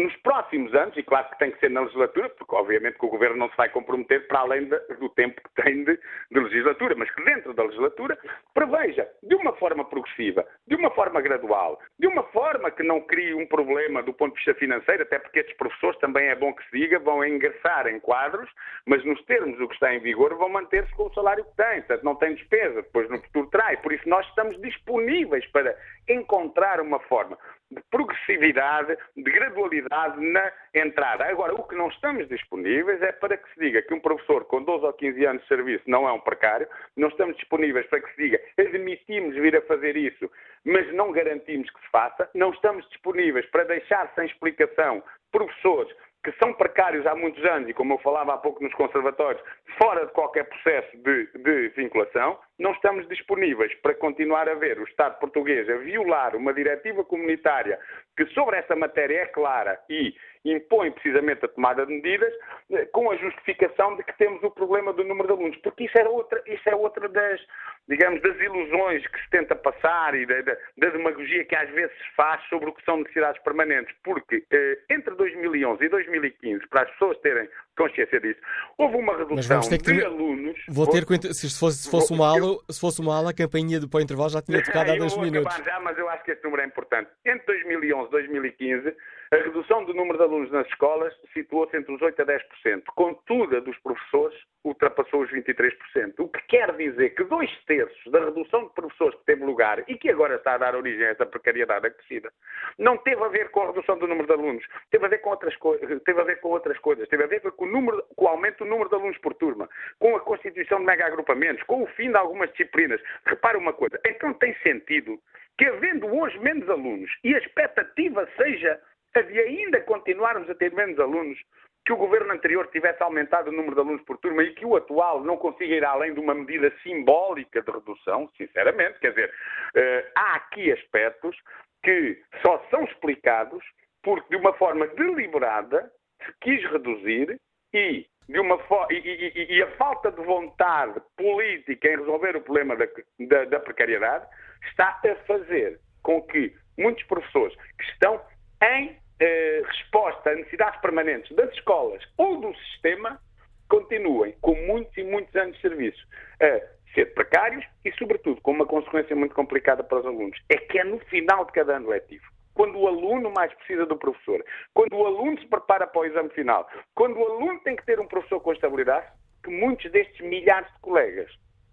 nos próximos anos, e claro que tem que ser na legislatura, porque obviamente que o Governo não se vai comprometer para além de, do tempo que tem de, de, legislatura, mas que dentro da legislatura preveja de uma forma progressiva, de uma forma gradual, de uma forma que não crie um problema do ponto de vista financeiro, até porque estes professores também é bom que se diga, vão ingressar em quadros, mas nos termos do que está em vigor vão manter-se com o salário que têm, portanto não tem despesa, depois no futuro trai, por isso nós estamos disponíveis para encontrar uma forma de progressividade, de gradualidade na entrada. Agora, o que não estamos disponíveis é para que se diga que um professor com 12 ou 15 anos de serviço não é um precário, não estamos disponíveis para que se diga admitimos vir a fazer isso, mas não garantimos que se faça, não estamos disponíveis para deixar sem explicação professores que são precários há muitos anos e, como eu falava há pouco nos conservatórios, fora de qualquer processo de, de, vinculação, não estamos disponíveis para continuar a ver o Estado português a violar uma diretiva comunitária que sobre essa matéria é clara e impõe precisamente a tomada de medidas eh, com a justificação de que temos o problema do número de alunos, porque isso é outra, isso é outra das, digamos, das ilusões que se tenta passar e da, da, da demagogia que às vezes se faz sobre o que são necessidades permanentes, porque eh, entre 2011 e 2015, para as pessoas terem consciência disso, houve uma redução de ter... alunos... Vou ter se fosse, se fosse uma aula, se fosse uma aula, a campainha do para o intervalo já tinha tocado há dois minutos. já, mas eu acho que este número é importante. Entre 2011 e 2015, a redução do número de alunos nas escolas situou-se entre os 8% a 10%. Contudo, a dos professores ultrapassou os 23%. O que quer dizer que dois terços da redução de professores que teve lugar e que agora está a dar origem a essa precariedade acrescida, não teve a ver com a redução do número de alunos, teve a ver com outras, co teve a ver com outras coisas, teve a ver com o, número, com o aumento do número de alunos por turma, com a constituição de mega-agrupamentos, com o fim de algumas disciplinas. Repara uma coisa, então tem sentido que havendo hoje menos alunos e a expectativa seja de ainda continuarmos a ter menos alunos, que o governo anterior tivesse aumentado o número de alunos por turma e que o atual não consiga ir além de uma medida simbólica de redução, sinceramente, quer dizer, uh, há aqui aspectos que só são explicados porque de uma forma deliberada se quis reduzir e e, e, e, a falta de vontade política em resolver o problema da, da, da precariedade está a fazer com que muitos professores que estão em eh, resposta a necessidades permanentes das escolas ou do sistema continuem com muitos e muitos anos de serviço a ser precários e, sobretudo, com uma consequência muito complicada para os alunos. É que é no final de cada ano letivo quando o aluno mais precisa do professor, quando o aluno se prepara para o exame final, quando o aluno tem que ter um professor com estabilidade, que muitos destes milhares de colegas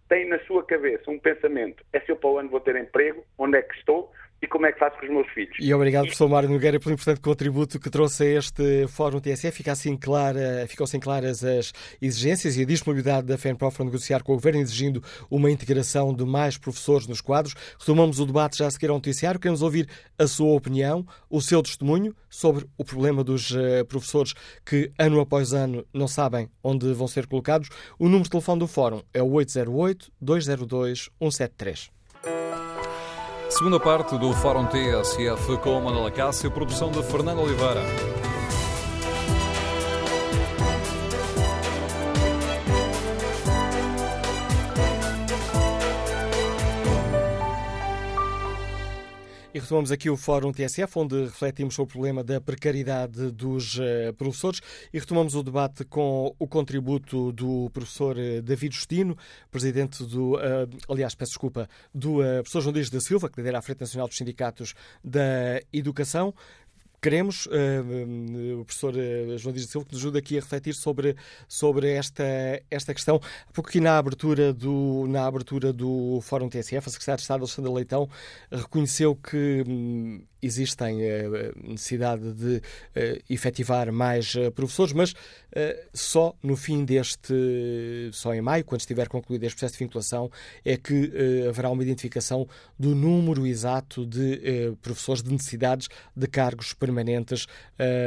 têm na sua cabeça um pensamento: é se eu para o ano vou ter emprego, onde é que estou, e como é que faço com os meus filhos. E obrigado, professor Mário Nogueira, pelo importante contributo que trouxe a este Fórum TSF. Fica assim clara, ficam assim claras as exigências e a disponibilidade da FENPROF para negociar com o Governo, exigindo uma integração de mais professores nos quadros. Retomamos o debate já a seguir ao noticiário. Queremos ouvir a sua opinião, o seu testemunho sobre o problema dos uh, professores que, ano após ano, não sabem onde vão ser colocados. O número de telefone do Fórum é o 808-202-173. Segunda parte do Fórum TSF com Manuela Cássio, produção de Fernando Oliveira. E retomamos aqui o Fórum TSF, onde refletimos sobre o problema da precariedade dos uh, professores e retomamos o debate com o contributo do professor uh, David Justino, presidente do, uh, aliás, peço desculpa, do professor João Dias da Silva, que lidera a Frente Nacional dos Sindicatos da Educação. Queremos, uh, o professor uh, João Dias Silva, que nos ajude aqui a refletir sobre, sobre esta, esta questão. Aqui na abertura, do, na abertura do Fórum TSF, a Secretária de Estado, Alexandra Leitão, reconheceu que um, existem uh, necessidade de uh, efetivar mais professores, mas só no fim deste, só em maio, quando estiver concluído este processo de vinculação, é que haverá uma identificação do número exato de professores de necessidades de cargos permanentes,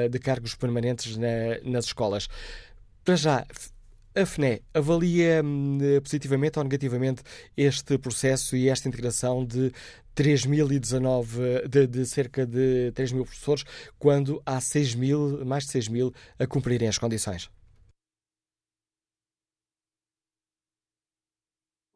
de cargos permanentes na, nas escolas. Para já, a FNE avalia hum, positivamente ou negativamente este processo e esta integração de 3.019, de, de, cerca de 3 mil professores, quando há 6 mil, mais de 6 mil a cumprirem as condições?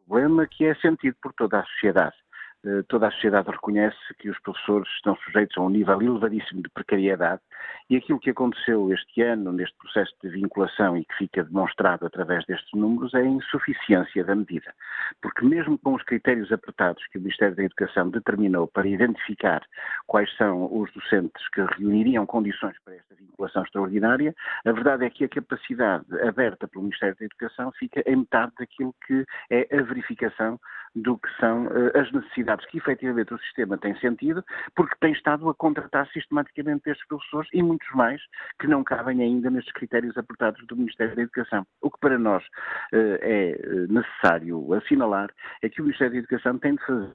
Problema que é sentido por toda a sociedade. eh, toda a sociedade reconhece que os professores estão sujeitos a um nível elevadíssimo de precariedade e aquilo que aconteceu este ano neste processo de vinculação e que fica demonstrado através destes números é a insuficiência da medida. Porque mesmo com os critérios apertados que o Ministério da Educação determinou para identificar quais são os docentes que reuniriam condições para esta vinculação extraordinária, a verdade é que a capacidade aberta pelo Ministério da Educação fica em metade daquilo que é a verificação do que são uh, as necessidades que efetivamente o sistema tem sentido, porque tem estado a contratar sistematicamente estes professores e muitos mais que não cabem ainda nestes critérios apertados do Ministério da Educação. O que para nós uh, é eh, necessário assinalar é que o Ministério da Educação tem de fazer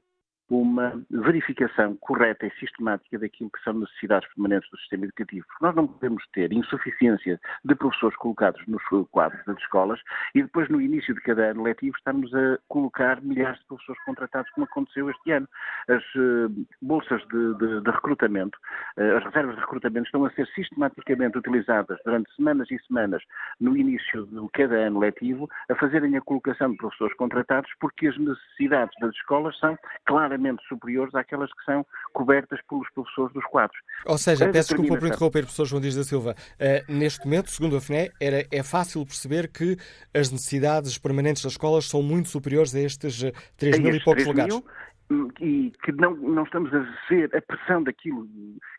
uma verificação correta e sistemática daquilo que são necessidades permanentes do sistema educativo. Nós não podemos ter insuficiência de professores colocados nos quadros das escolas e depois, no início de cada ano letivo, estamos a colocar milhares de professores contratados, como aconteceu este ano. As uh, bolsas de, de, de recrutamento, uh, as reservas de recrutamento estão a ser sistematicamente utilizadas durante semanas e semanas no início de cada ano letivo, a fazerem a colocação de professores contratados, porque as necessidades das escolas são claramente claramente superiores àquelas que são cobertas pelos professores dos quadros. Ou seja, peço desculpa por interromper, professor João Dias da Silva. Uh, neste momento, segundo a FNE, era, é fácil perceber que as necessidades permanentes das escolas são muito superiores a estes 3 eh, mil e poucos lugares. Mil, e que não, não estamos a ver a pressão daquilo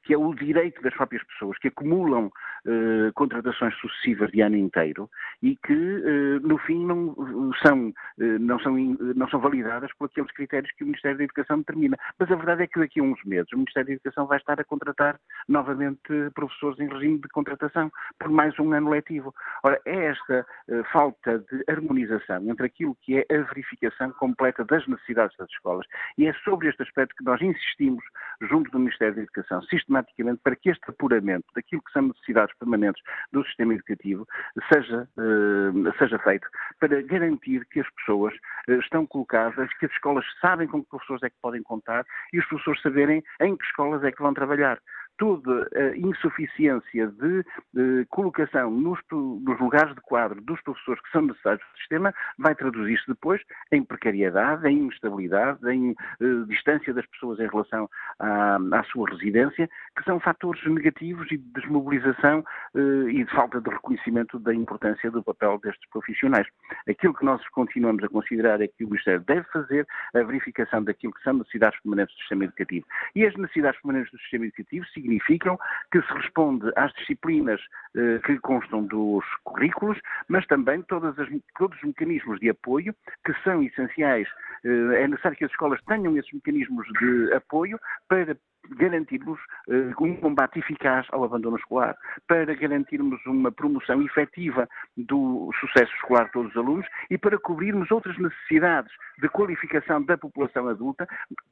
que é o direito das próprias pessoas, que acumulam eh, contratações sucessivas de ano inteiro e que, eh, no fim, não são, eh, não, são, não são validadas por aqueles critérios que o Ministério da Educação determina. Mas a verdade é que daqui a uns meses o Ministério da Educação vai estar a contratar novamente professores em regime de contratação por mais um ano letivo. Ora, é esta falta de harmonização entre aquilo que é a verificação completa das necessidades das escolas e é sobre este aspecto que nós insistimos, junto do Ministério da Educação, sistematicamente, para que este apuramento daquilo que são necessidades permanentes do sistema educativo seja, uh, seja feito, para garantir que as pessoas uh, estão colocadas, que as escolas sabem com que professores é que podem contar e os professores saberem em que escolas é que vão trabalhar toda a insuficiência de, de colocação nos, nos, lugares de quadro dos professores que são necessários do sistema vai traduzir-se depois em precariedade, em instabilidade, em uh, distância das pessoas em relação à, à, sua residência, que são fatores negativos e de desmobilização uh, e de falta de reconhecimento da importância do papel destes profissionais. Aquilo que nós continuamos a considerar é que o Ministério deve fazer a verificação daquilo que são necessidades permanentes do sistema educativo. E as necessidades permanentes do sistema educativo significam significam que se responde às disciplinas eh, que constam dos currículos, mas também todas as, todos os mecanismos de apoio que são essenciais. Eh, é necessário que as escolas tenham esses mecanismos de apoio para garantirmos uh, um combate eficaz ao abandono escolar, para garantirmos uma promoção efetiva do sucesso escolar de todos os alunos e para cobrirmos outras necessidades de qualificação da população adulta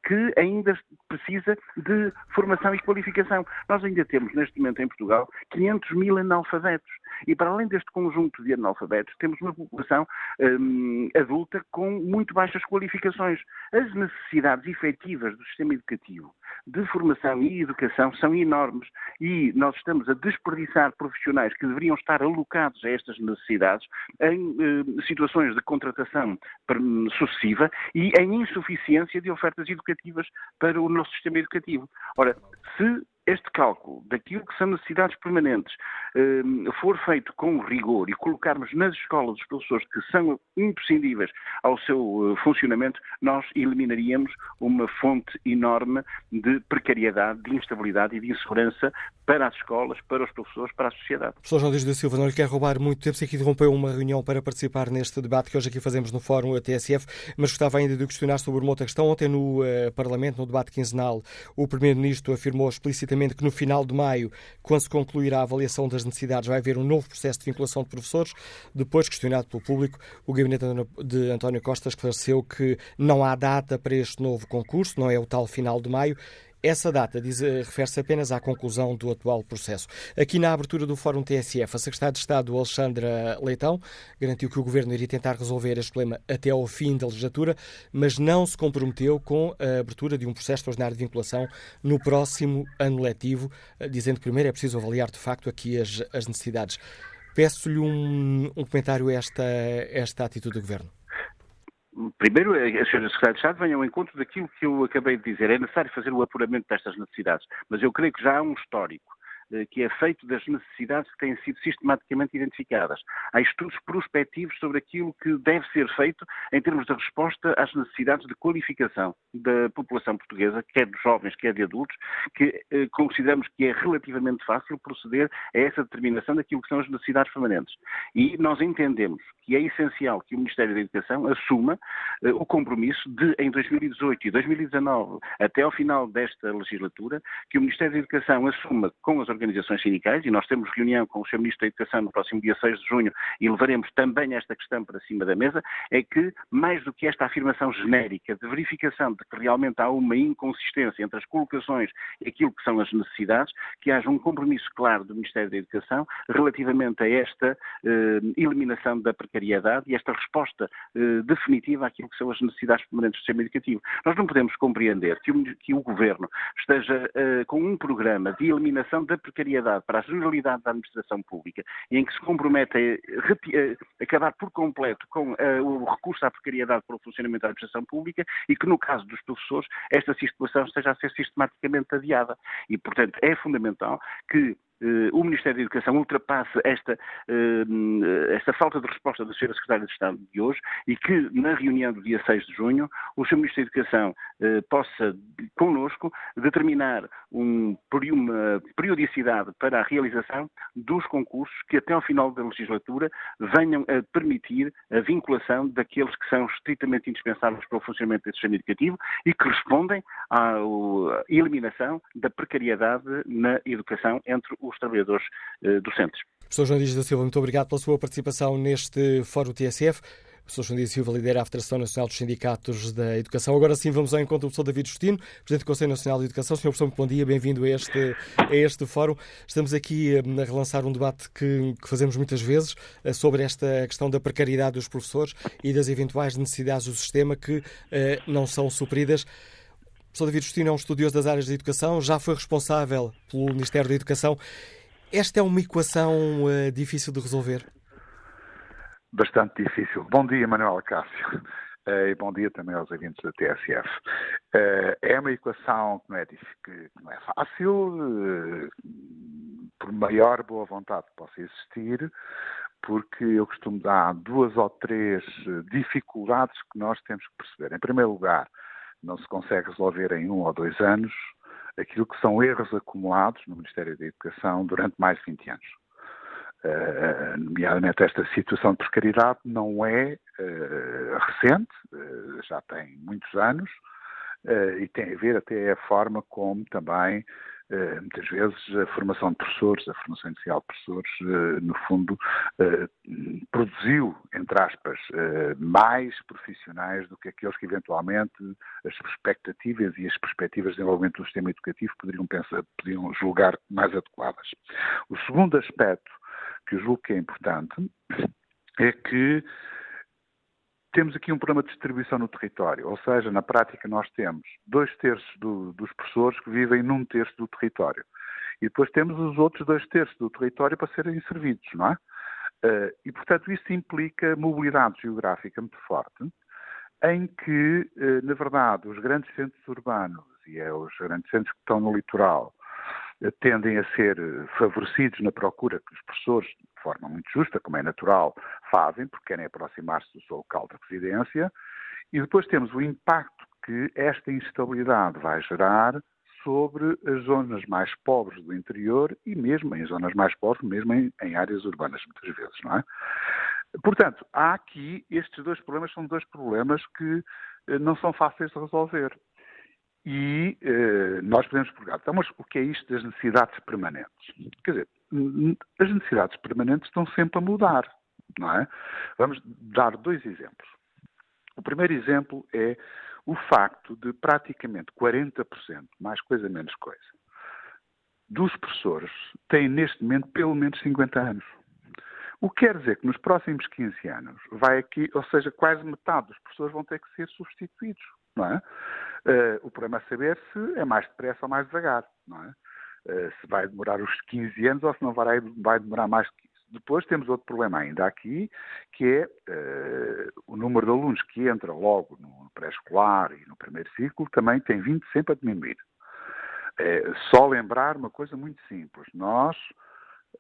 que ainda precisa de formação e qualificação. Nós ainda temos, neste momento em Portugal, 500 mil analfabetos. E para além deste conjunto de analfabetos, temos uma população hum, adulta com muito baixas qualificações. As necessidades efetivas do sistema educativo de formação e educação são enormes e nós estamos a desperdiçar profissionais que deveriam estar alocados a estas necessidades em eh, situações de contratação sucessiva e em insuficiência de ofertas educativas para o nosso sistema educativo. Ora, se este cálculo daquilo que são necessidades permanentes eh, for feito com rigor e colocarmos nas escolas os professores que são imprescindíveis ao seu eh, funcionamento, nós eliminaríamos uma fonte enorme de precariedade, de instabilidade e de insegurança para as escolas, para os professores, para a sociedade. Professor João Luís da Silva, não lhe quero roubar muito tempo, sei que interrompeu uma reunião para participar neste debate que hoje aqui fazemos no Fórum ATSF, mas gostava ainda de questionar sobre uma outra questão. Ontem no uh, Parlamento, no debate quinzenal, o Primeiro-Ministro afirmou explicitamente que no final de maio, quando se concluirá a avaliação das necessidades, vai haver um novo processo de vinculação de professores. Depois, questionado pelo público, o gabinete de António Costa esclareceu que não há data para este novo concurso, não é o tal final de maio. Essa data eh, refere-se apenas à conclusão do atual processo. Aqui na abertura do Fórum TSF, a Secretária de Estado, Alexandra Leitão, garantiu que o Governo iria tentar resolver este problema até ao fim da legislatura, mas não se comprometeu com a abertura de um processo extraordinário de vinculação no próximo ano letivo, eh, dizendo que primeiro é preciso avaliar de facto aqui as, as necessidades. Peço-lhe um, um, comentário a esta, esta atitude do Governo. Primeiro, a Sra. Secretária de Estado vem ao encontro daquilo que eu acabei de dizer. É necessário fazer o apuramento destas necessidades, mas eu creio que já há um histórico eh, que é feito das necessidades que têm sido sistematicamente identificadas. Há estudos prospectivos sobre aquilo que deve ser feito em termos de resposta às necessidades de qualificação da população portuguesa, quer de jovens, quer de adultos, que eh, consideramos que é relativamente fácil proceder a essa determinação daquilo que são as necessidades permanentes. E nós entendemos que é essencial que o Ministério da Educação assuma eh, o compromisso de, em 2018 e 2019, até ao final desta legislatura, que o Ministério da Educação assuma com as organizações sindicais, e nós temos reunião com o Sr. Ministro da Educação no próximo dia 6 de junho e levaremos também esta questão para cima da mesa, é que, mais do que esta afirmação genérica de verificação de que realmente há uma inconsistência entre as colocações e aquilo que são as necessidades, que haja um compromisso claro do Ministério da Educação relativamente a esta eh, eliminação da precariedade e esta resposta eh, definitiva àquilo que são as necessidades permanentes do sistema educativo. Nós não podemos compreender que o, que o Governo esteja eh, com um programa de eliminação da precariedade para a generalidade da administração pública, em que se compromete a, acabar por completo com uh, o recurso à precariedade para o funcionamento da administração pública e que, no caso dos professores, esta situação esteja a ser sistematicamente adiada. E, portanto, é fundamental que eh, o Ministério da Educação ultrapasse esta, eh, esta falta de resposta da Sra. Secretária de Estado de hoje e que, na reunião do dia 6 de junho, o Sr. Ministro da Educação eh, possa, connosco, determinar um, uma periodicidade para a realização dos concursos que, até ao final da legislatura, venham a permitir a vinculação daqueles que são estritamente indispensáveis para o funcionamento do sistema educativo e que respondem à eliminação da precariedade na educação entre os trabalhadores eh, docentes. Professor João Dias da Silva, muito obrigado pela sua participação neste Fórum TSF. Professor João Dias Silva lidera a Federação Nacional dos Sindicatos da Educação. Agora sim vamos ao encontro do professor David Justino, Presidente do Conselho Nacional de Educação. Senhor professor, muito bom dia, bem-vindo a este, a este fórum. Estamos aqui eh, a relançar um debate que, que, fazemos muitas vezes eh, sobre esta questão da precariedade dos professores e das eventuais necessidades do sistema que eh, não são supridas. Professor David Justino é um estudioso das áreas de educação, já foi responsável pelo Ministério da Educação. Esta é uma equação uh, difícil de resolver? Bastante difícil. Bom dia, Manuel Cássio. Uh, e bom dia também aos ouvintes da TSF. Uh, é uma equação que não é, que não é fácil, por maior boa vontade que possa existir, porque eu costumo dar duas ou três dificuldades que nós temos que perceber. Em primeiro lugar, não se consegue resolver em um ou dois anos aquilo que são erros acumulados no Ministério da Educação durante mais de 20 anos. Uh, nomeadamente esta situação de precariedade não é uh, recente, uh, já tem muitos anos, e tem a ver até a forma como também muitas vezes a formação de professores, a formação inicial de professores, eh, no fundo, eh, produziu, entre aspas, mais profissionais do que aqueles que eventualmente as expectativas e as perspectivas de desenvolvimento do sistema educativo poderiam, pensar, poderiam julgar mais adequadas. O segundo aspecto que eu julgo que é importante é que temos aqui um problema de distribuição no território, ou seja, na prática nós temos dois terços do, dos professores que vivem num terço do território. E depois temos os outros dois terços do território para serem servidos, não é? Uh, e, portanto, isso implica mobilidade geográfica muito forte, em que, uh, na verdade, os grandes centros urbanos e é os grandes centros que estão no litoral tendem a ser favorecidos na procura que os professores de forma muito justa, como é natural, fazem, porque querem aproximar-se do seu local de residência, e depois temos o impacto que esta instabilidade vai gerar sobre as zonas mais pobres do interior e mesmo em zonas mais pobres, mesmo em, em áreas urbanas, muitas vezes, não é? Portanto, há aqui, estes dois problemas são dois problemas que eh, não são fáceis de resolver. E eh, nós podemos perguntar, então, mas o que é isto das necessidades permanentes? Quer dizer, as necessidades permanentes estão sempre a mudar, não é? Vamos dar dois exemplos. O primeiro exemplo é o facto de praticamente 40%, mais coisa menos coisa, dos professores têm neste momento pelo menos 50 anos. O que quer dizer que nos próximos 15 anos vai aqui, ou seja, quase metade dos professores vão ter que ser substituídos, não é? Uh, o problema é saber se é mais depressa ou mais devagar, não é? Eh, se vai demorar os 15 anos ou se não vai, vai demorar mais que isso. Depois temos outro problema ainda aqui, que é uh, o número de alunos que entra logo no pré-escolar e no primeiro ciclo também tem vindo sempre a diminuir. É, só lembrar uma coisa muito simples. Nós,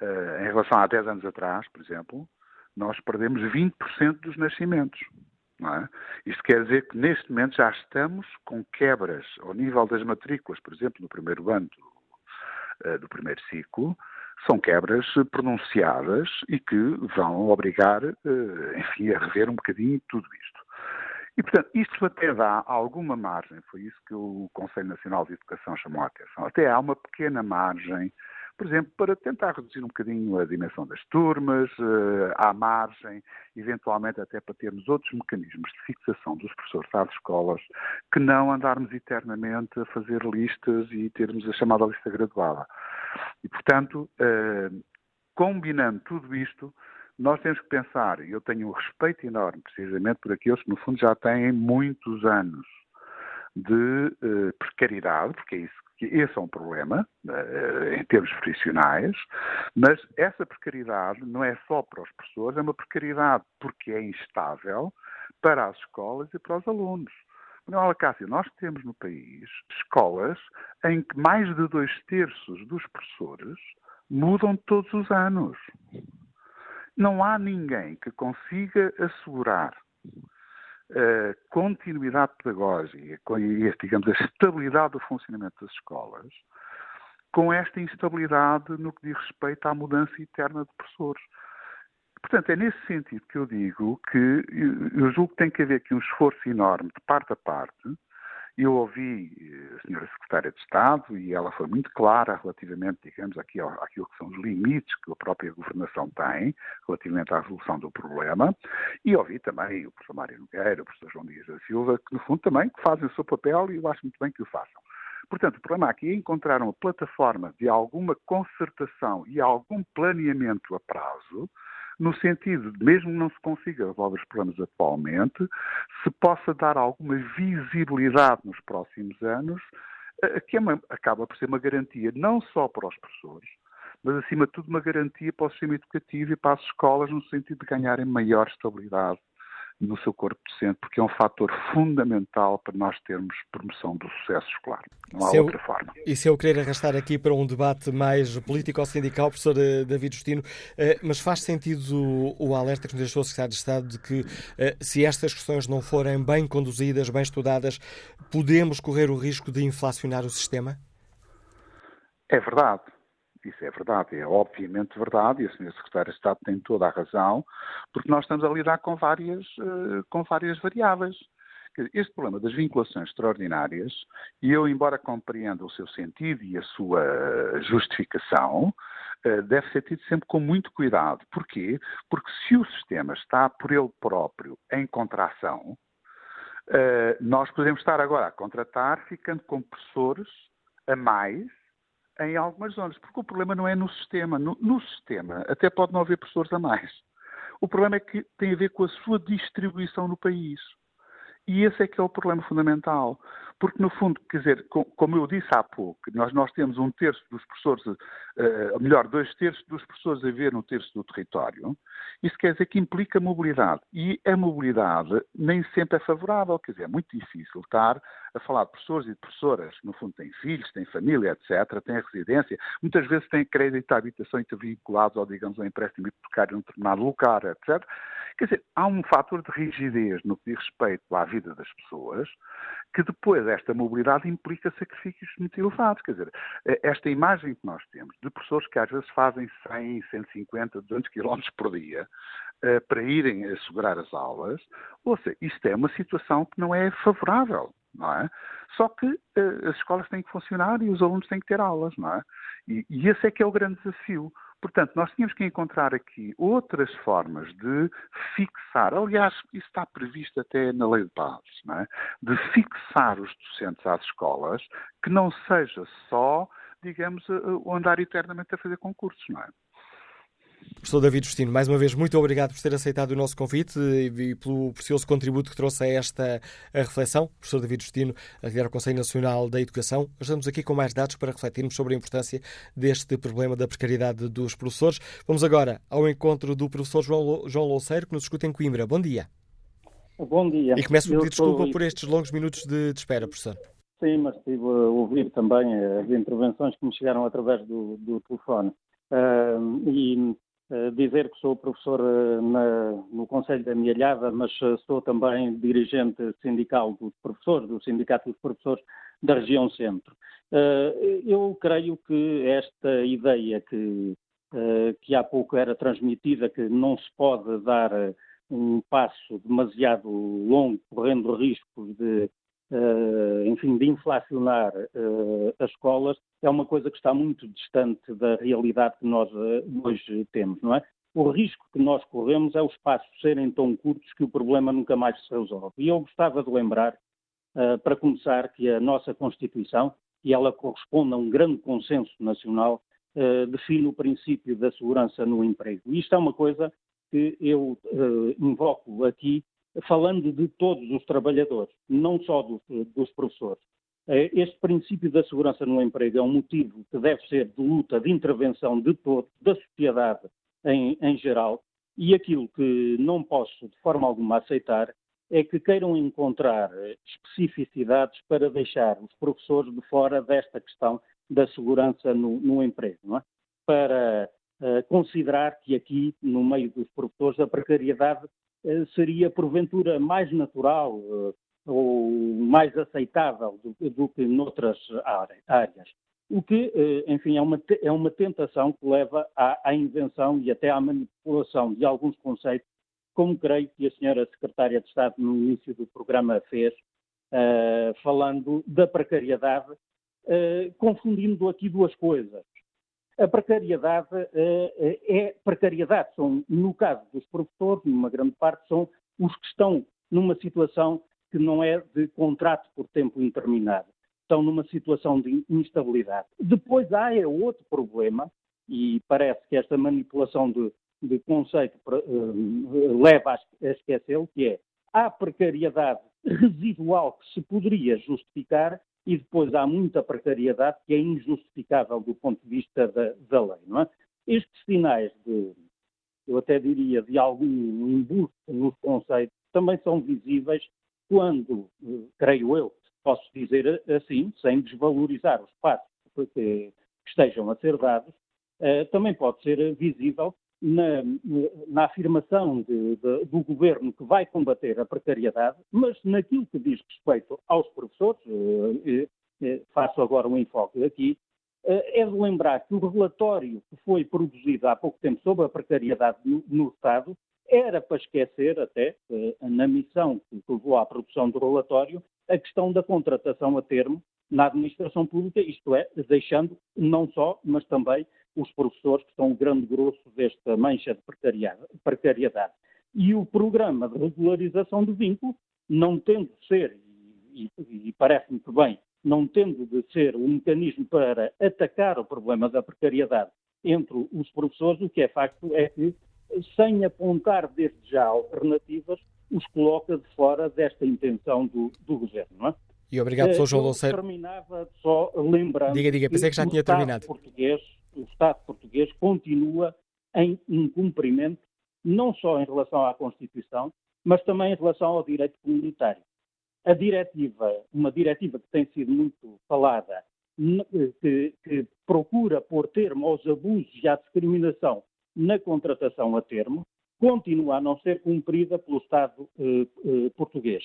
uh, em relação a 10 anos atrás, por exemplo, nós perdemos 20% dos nascimentos. É? Isto quer dizer que neste momento já estamos com quebras ao nível das matrículas, por exemplo, no primeiro ano do, uh, do primeiro ciclo, são quebras pronunciadas e que vão obrigar, uh, enfim, a rever um bocadinho tudo isto. E, portanto, isto até dá alguma margem, foi isso que o Conselho Nacional de Educação chamou a atenção, até há uma pequena margem por exemplo, para tentar reduzir um bocadinho a dimensão das turmas, uh, à margem, eventualmente até para termos outros mecanismos de fixação dos professores às escolas, que não andarmos eternamente a fazer listas e termos a chamada lista graduada. E, portanto, uh, combinando tudo isto, nós temos que pensar, e eu tenho um respeito enorme precisamente por aqueles que, no fundo, já têm muitos anos de uh, precariedade, porque é isso que esse é um problema uh, em termos profissionais, mas essa precariedade não é só para os professores, é uma precariedade porque é instável para as escolas e para os alunos. Manuela Cássio, nós temos no país escolas em que mais de dois terços dos professores mudam todos os anos. Não há ninguém que consiga assegurar a continuidade pedagógica e, digamos, a estabilidade do funcionamento das escolas com esta instabilidade no que diz respeito à mudança eterna de professores. Portanto, é nesse sentido que eu digo que eu julgo que tem que haver aqui um esforço enorme de parte a parte eu ouvi eh, a senhora secretária de Estado e ela foi muito clara relativamente, digamos, aqui àquilo que são os limites que a própria governação tem relativamente à resolução do problema. E ouvi também o professor Mário Nogueira, o professor João Dias da Silva, que no fundo também fazem o seu papel e eu acho muito bem que o façam. Portanto, o problema aqui é encontrar uma plataforma de alguma concertação e algum planeamento a prazo no sentido de, mesmo não se consiga resolver os problemas atualmente, se possa dar alguma visibilidade nos próximos anos, eh, que é uma, acaba por ser uma garantia não só para os professores, mas acima de tudo uma garantia para o sistema educativo e para as escolas no sentido de ganharem maior estabilidade no seu corpo docente, porque é um fator fundamental para nós termos promoção do sucesso escolar. Não há se outra eu, forma. E se eu querer arrastar aqui para um debate mais político-sindical, professor eh, David Justino, eh, mas faz sentido o, o alerta que nos deixou o Secretário de Estado de que eh, se estas questões não forem bem conduzidas, bem estudadas, podemos correr o risco de inflacionar o sistema? É verdade. Isso é verdade, é obviamente verdade, e a Sra. Secretária de Estado tem toda a razão, porque nós estamos a lidar com várias, eh, com várias variáveis. Este problema das vinculações extraordinárias, e eu, embora compreenda o seu sentido e a sua justificação, eh, deve ser tido sempre com muito cuidado. Porquê? Porque se o sistema está por ele próprio em contração, eh, nós podemos estar agora a contratar ficando com professores a mais em algumas zonas, porque o problema não é no sistema. No, no, sistema até pode não haver professores a mais. O problema é que tem a ver com a sua distribuição no país. E esse é que é o problema fundamental. Porque, no fundo, quer dizer, como eu disse há pouco, nós, nós temos um terço dos professores, uh, ou melhor, dois terços dos professores a ver no terço do território. Isso quer dizer que implica mobilidade. E a mobilidade nem sempre é favorável. Quer dizer, é muito difícil estar a falar de professores e de professoras, no fundo têm filhos, têm família, etc., têm residência, muitas vezes têm crédito à habitação intervinculados ou, digamos, um empréstimo hipotecário num determinado lugar, etc. Quer dizer, há um fator de rigidez no que diz respeito à vida das pessoas, que depois esta mobilidade implica sacrifícios muito elevados. Quer dizer, eh, esta imagem que nós temos de pessoas que às vezes fazem 100, 150, 200 quilómetros por dia uh, para irem assegurar as aulas, ou seja, isto é uma situação que não é favorável. Não é? Só que uh, as escolas têm que funcionar e os alunos têm que ter aulas, não é? E, e esse é que é o grande desafio. Portanto, nós tínhamos que encontrar aqui outras formas de fixar, aliás, isso está previsto até na lei de bases, é? de fixar os docentes às escolas, que não seja só, digamos, o andar eternamente a fazer concursos, não é? Professor David Justino, mais uma vez, muito obrigado por ter aceitado o nosso convite e pelo precioso contributo que trouxe a esta a reflexão. Professor David Justino, a liderar o Conselho Nacional da Educação. Estamos aqui com mais dados para refletirmos sobre a importância deste problema da precariedade dos professores. Vamos agora ao encontro do professor João, João Louceiro, que nos escuta em Coimbra. Bom dia. Bom dia. E começo por pedir desculpa por estes longos minutos de, de espera, professor. Sim, mas estive a ouvir também as intervenções que me chegaram através do, do telefone. Uh, e dizer que sou professor uh, na, no Conselho da Mialhada, mas sou também dirigente sindical dos professores, do Sindicato dos Professores da região centro. eu creio que esta ideia que, que há pouco era transmitida, que não se pode dar um passo demasiado longo, correndo riscos de enfim, de inflacionar as escolas, é uma coisa que está muito distante da realidade que nós uh, hoje temos, não é? O risco que nós corremos é os passos serem tão curtos que o problema nunca mais se resolve. E eu gostava de lembrar, para começar, que a nossa Constituição, e ela corresponde a um grande consenso nacional, define o princípio da segurança no emprego. E isto é uma coisa que eu invoco aqui falando de todos os trabalhadores, não só dos professores. Eh, este princípio da segurança no emprego é um motivo que deve ser de luta, de intervenção de todos, da sociedade em, em geral, e aquilo que não posso de forma alguma aceitar é que queiram encontrar especificidades para deixar os professores de fora desta questão da segurança no, no emprego, é? para uh, considerar que aqui, no meio dos professores, a precariedade eh, seria porventura mais natural eh, ou mais aceitável do, do que noutras áreas. O que, eh, enfim, é uma, é uma tentação que leva à, à, invenção e até à manipulação de alguns conceitos, como creio que a senhora Secretária de Estado no início do programa fez, uh, falando da precariedade, uh, confundindo aqui duas coisas. A precariedade uh, é precariedade. São, no caso dos professores, numa grande parte, são os que estão numa situação que não é de contrato por tempo indeterminado. Estão numa situação de instabilidade. Depois há é outro problema, e parece que esta manipulação de, de conceito uh, leva a esquecê-lo, que é a precariedade residual que se poderia justificar e depois há muita precariedade que é injustificável do ponto de vista da, da lei. Não é? Estes sinais de, eu até diria, de algum embuste nos conceitos também são visíveis quando, eh, creio eu, posso dizer assim, sem desvalorizar os passos que estejam a ser dados, eh, também pode ser visível na, na afirmação de, de, do governo que vai combater a precariedade, mas naquilo que diz respeito aos professores, eh, faço agora um enfoque aqui, é de lembrar que o relatório que foi produzido há pouco tempo sobre a precariedade no, no Estado era para esquecer até, eh, na missão que levou à produção do relatório, a questão da contratação a termo na administração pública, isto é, deixando não só, mas também os professores, que são o grande grosso desta mancha de precariedade. E o programa de regularização de vínculo, não tendo de ser, e, e parece-me que bem, não tendo de ser um mecanismo para atacar o problema da precariedade entre os professores, o que é facto é que, sem apontar desde já alternativas, os coloca de fora desta intenção do, do governo. Não é? E obrigado, professor João Louceiro. terminava só lembrando diga, diga, pensei que já tinha terminado. Português, o Estado português continua em incumprimento, não só em relação à Constituição, mas também em relação ao direito comunitário. A diretiva, uma diretiva que tem sido muito falada, que, que procura pôr termo aos abusos e à discriminação na contratação a termo, continua a não ser cumprida pelo Estado eh, eh, português.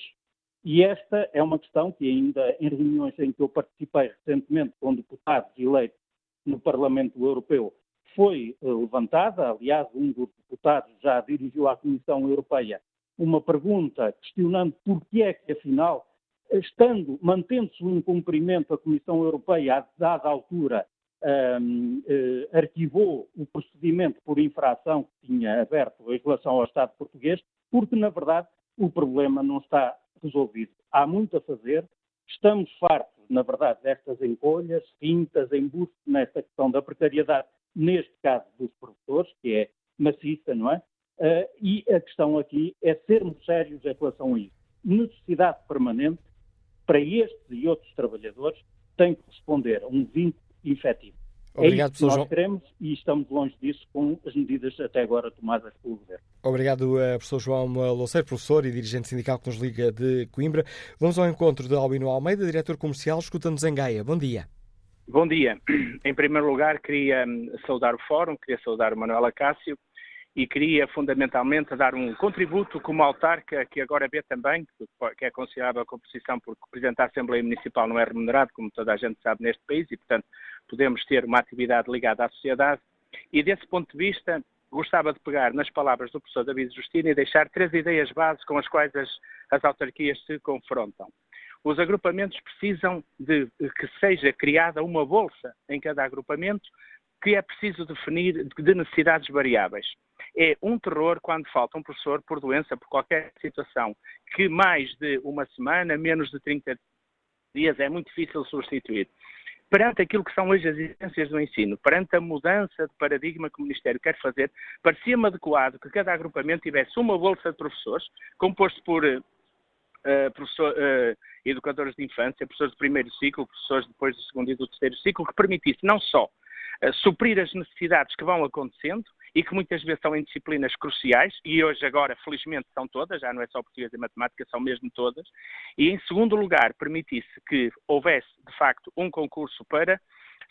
E esta é uma questão que ainda em reuniões em que eu participei recentemente com deputados eleitos no Parlamento Europeu foi uh, levantada. Aliás, um dos deputados já dirigiu à Comissão Europeia uma pergunta questionando por que é que, afinal, estando, mantendo-se o incumprimento, a Comissão Europeia, a dada altura, um, uh, arquivou o procedimento por infração que tinha aberto em relação ao Estado português, porque, na verdade, o problema não está resolvido. Há muito a fazer, estamos fartos, na verdade, destas encolhas, fintas, embustes nesta questão da precariedade, neste caso dos professores, que é maciça, não é? Uh, e a questão aqui é sermos sérios em relação a isso. Necessidade permanente para estes e outros trabalhadores tem que responder a um vínculo efetivo. Obrigado, é isso que nós João. queremos e estamos longe disso com as medidas até agora tomadas pelo Governo. Obrigado, uh, professor João Louceiro, professor e dirigente sindical que nos liga de Coimbra. Vamos ao encontro de Albino Almeida, diretor comercial, escuta-nos em Gaia. Bom dia. Bom dia. Em primeiro lugar, queria hum, saudar o Fórum, queria saudar o Manuel Acácio e queria fundamentalmente dar um contributo como autarca, que agora vê também, que é considerável a composição, porque o Presidente da Assembleia Municipal não é remunerado, como toda a gente sabe neste país, e portanto podemos ter uma atividade ligada à sociedade. E desse ponto de vista, gostava de pegar nas palavras do professor David Justino e deixar três ideias base com as quais as, as autarquias se confrontam. Os agrupamentos precisam de que seja criada uma bolsa em cada agrupamento que é preciso definir de necessidades variáveis. É um terror quando falta um professor por doença, por qualquer situação, que mais de uma semana, menos de 30 dias, é muito difícil substituir. Perante aquilo que são hoje as exigências do ensino, perante a mudança de paradigma que o Ministério quer fazer, parecia-me adequado que cada agrupamento tivesse uma bolsa de professores, composto por Uh, professor, uh, educadores de infância, professores de primeiro ciclo, professores depois do segundo e do terceiro ciclo, que permitisse não só uh, suprir as necessidades que vão acontecendo e que muitas vezes são em disciplinas cruciais, e hoje agora, felizmente, são todas, já não é só português e matemática, são mesmo todas, e em segundo lugar, permitisse que houvesse, de facto, um concurso para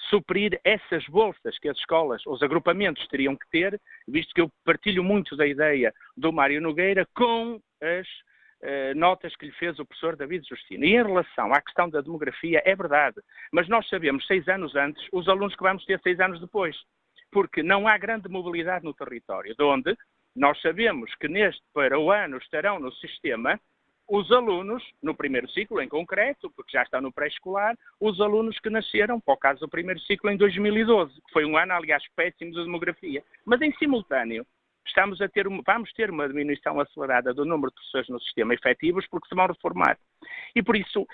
suprir essas bolsas que as escolas, os agrupamentos teriam que ter, visto que eu partilho muito da ideia do Mário Nogueira com as eh, notas que lhe fez o professor David Justino. E em relação à questão da demografia, é verdade, mas nós sabemos seis anos antes os alunos que vamos ter seis anos depois, porque não há grande mobilidade no território, de onde nós sabemos que neste para o ano estarão no sistema os alunos, no primeiro ciclo em concreto, porque já estão no pré-escolar, os alunos que nasceram, para o caso do primeiro ciclo, em 2012, que foi um ano, aliás, péssimo de demografia. Mas em simultâneo, estamos a ter, vamos ter uma diminuição acelerada do número de pessoas no sistema efetivos porque se vão reformar. E por isso,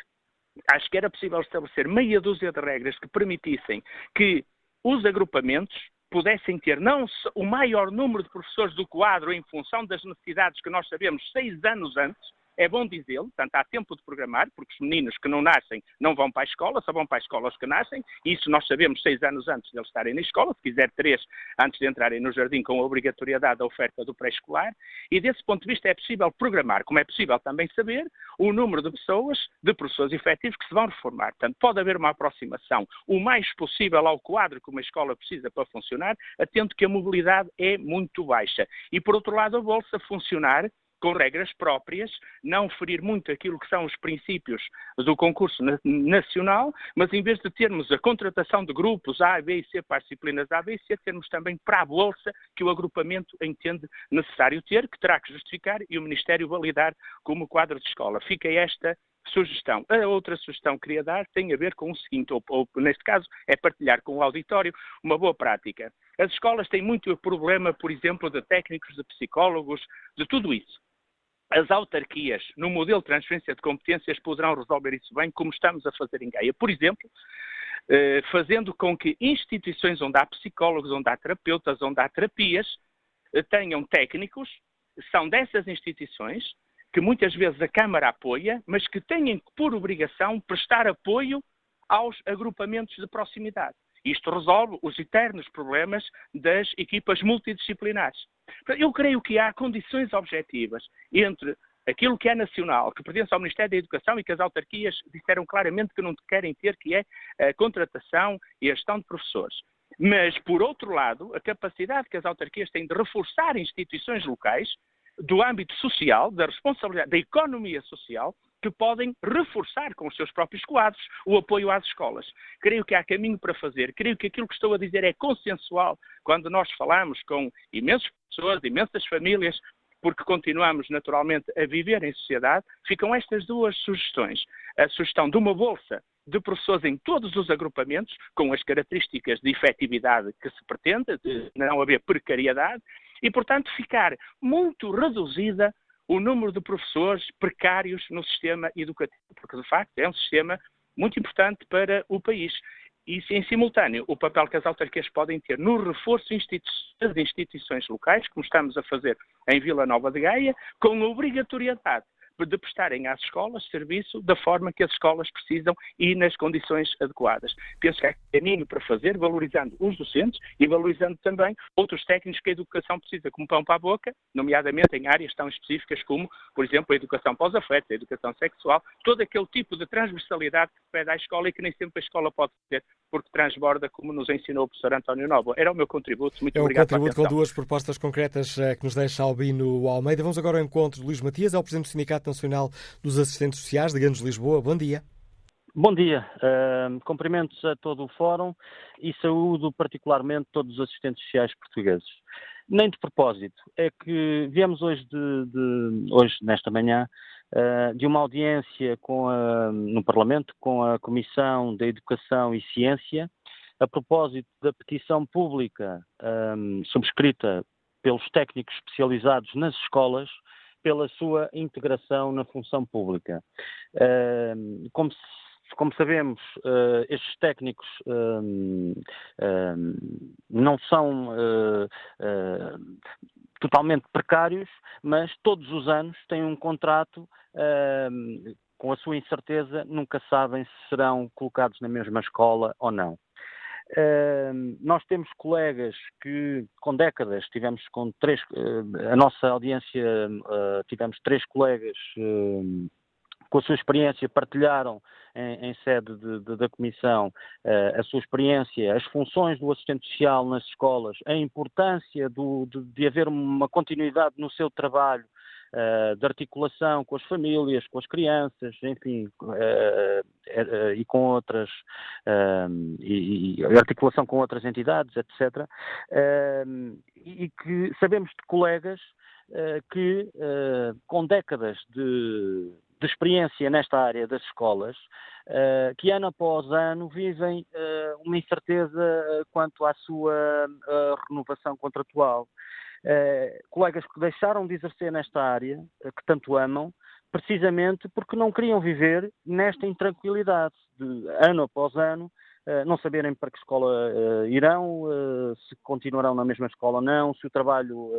acho que era possível estabelecer meia dúzia de regras que permitissem que os agrupamentos pudessem ter não o maior número de professores do quadro em função das necessidades que nós sabemos seis anos antes, é bom dizê-lo, portanto, há tempo de programar, porque os meninos que não nascem não vão para a escola, só vão para a escola os que nascem, isso nós sabemos seis anos antes de eles estarem na escola, se quiser três antes de entrarem no jardim, com a obrigatoriedade da oferta do pré-escolar, e desse ponto de vista é possível programar, como é possível também saber o número de pessoas, de professores efetivos que se vão reformar. Portanto, pode haver uma aproximação o mais possível ao quadro que uma escola precisa para funcionar, atento que a mobilidade é muito baixa. E, por outro lado, a Bolsa funcionar com regras próprias, não ferir muito aquilo que são os princípios do concurso nacional, mas em vez de termos a contratação de grupos A, B e C para as disciplinas A, B e C, termos também para a bolsa que o agrupamento entende necessário ter, que terá que justificar e o Ministério validar como quadro de escola. Fica esta sugestão. A outra sugestão que queria dar tem a ver com o seguinte, ou, ou, neste caso é partilhar com o auditório uma boa prática. As escolas têm muito problema, por exemplo, de técnicos, de psicólogos, de tudo isso as autarquias, no modelo de transferência de competências, poderão resolver isso bem, como estamos a fazer em Gaia. Por exemplo, eh, fazendo com que instituições onde há psicólogos, onde há terapeutas, onde há terapias, eh, tenham técnicos, são dessas instituições, que muitas vezes a Câmara apoia, mas que têm por obrigação prestar apoio aos agrupamentos de proximidade. Isto resolve os eternos problemas das equipas multidisciplinares. Eu creio que há condições objetivas entre aquilo que é nacional, que pertence ao Ministério da Educação e que as autarquias disseram claramente que não querem ter, que é a contratação e a gestão de professores. Mas, por outro lado, a capacidade que as autarquias têm de reforçar instituições locais do âmbito social, da responsabilidade, da economia social, que podem reforçar com os seus próprios quadros o apoio às escolas. Creio que há caminho para fazer. Creio que aquilo que estou a dizer é consensual quando nós falamos com imensas pessoas, imensas famílias, porque continuamos naturalmente a viver em sociedade. Ficam estas duas sugestões. A sugestão de uma bolsa de professores em todos os agrupamentos, com as características de efetividade que se pretende, de não haver precariedade, e, portanto, ficar muito reduzida o número de professores precários no sistema educativo, porque de facto é um sistema muito importante para o país. e, em simultâneo, o papel que as autarquias podem ter no reforço das instituições locais, como estamos a fazer em Vila Nova de Gaia, com obrigatoriedade de prestarem às escolas serviço da forma que as escolas precisam e nas condições adequadas. Penso que é caminho para fazer, valorizando os docentes e valorizando também outros técnicos que a educação precisa, como pão para a boca, nomeadamente em áreas tão específicas como, por exemplo, a educação pós-afeto, a educação sexual, todo aquele tipo de transversalidade que pede à escola e que nem sempre a escola pode ter, porque transborda, como nos ensinou o professor António Novo. Era o meu contributo. Muito é um obrigado. contributo com duas propostas concretas eh, que nos deixa Albino Almeida. Vamos agora ao encontro de Luís Matias, é o Presidente do Sindicato Nacional dos Assistentes Sociais de Grandes Lisboa. Bom dia. Bom dia. Uh, cumprimentos a todo o Fórum e saúdo particularmente todos os assistentes sociais portugueses. Nem de propósito, é que viemos hoje, de, de hoje nesta manhã, uh, de uma audiência a, no Parlamento com a Comissão da Educação e Ciência, a propósito da petição pública um, subscrita pelos técnicos especializados nas escolas pela sua integração na função pública. como, como sabemos, uh, estes técnicos não são uh, uh, totalmente precários, mas todos os anos têm um contrato com a sua incerteza, nunca sabem se serão colocados na mesma escola ou não. Uh, nós temos colegas que, com décadas, tivemos com três, uh, a nossa audiência, uh, tivemos três colegas com a sua experiência, partilharam em, em sede de, de, da Comissão a sua experiência, as funções do assistente social nas escolas, a importância do, de, de haver uma continuidade no seu trabalho de articulação com as famílias, com as crianças, enfim, uh, uh, e com outras, e, articulação com outras entidades, etc. e que sabemos de colegas que, com décadas de, de experiência nesta área das escolas, que ano após ano vivem uma incerteza quanto à sua renovação contratual. Eh, colegas que deixaram de exercer nesta área, eh, que tanto amam, precisamente porque não queriam viver nesta intranquilidade de ano após ano, uh, não saberem para que escola irão, se continuarão na mesma escola ou não, se o trabalho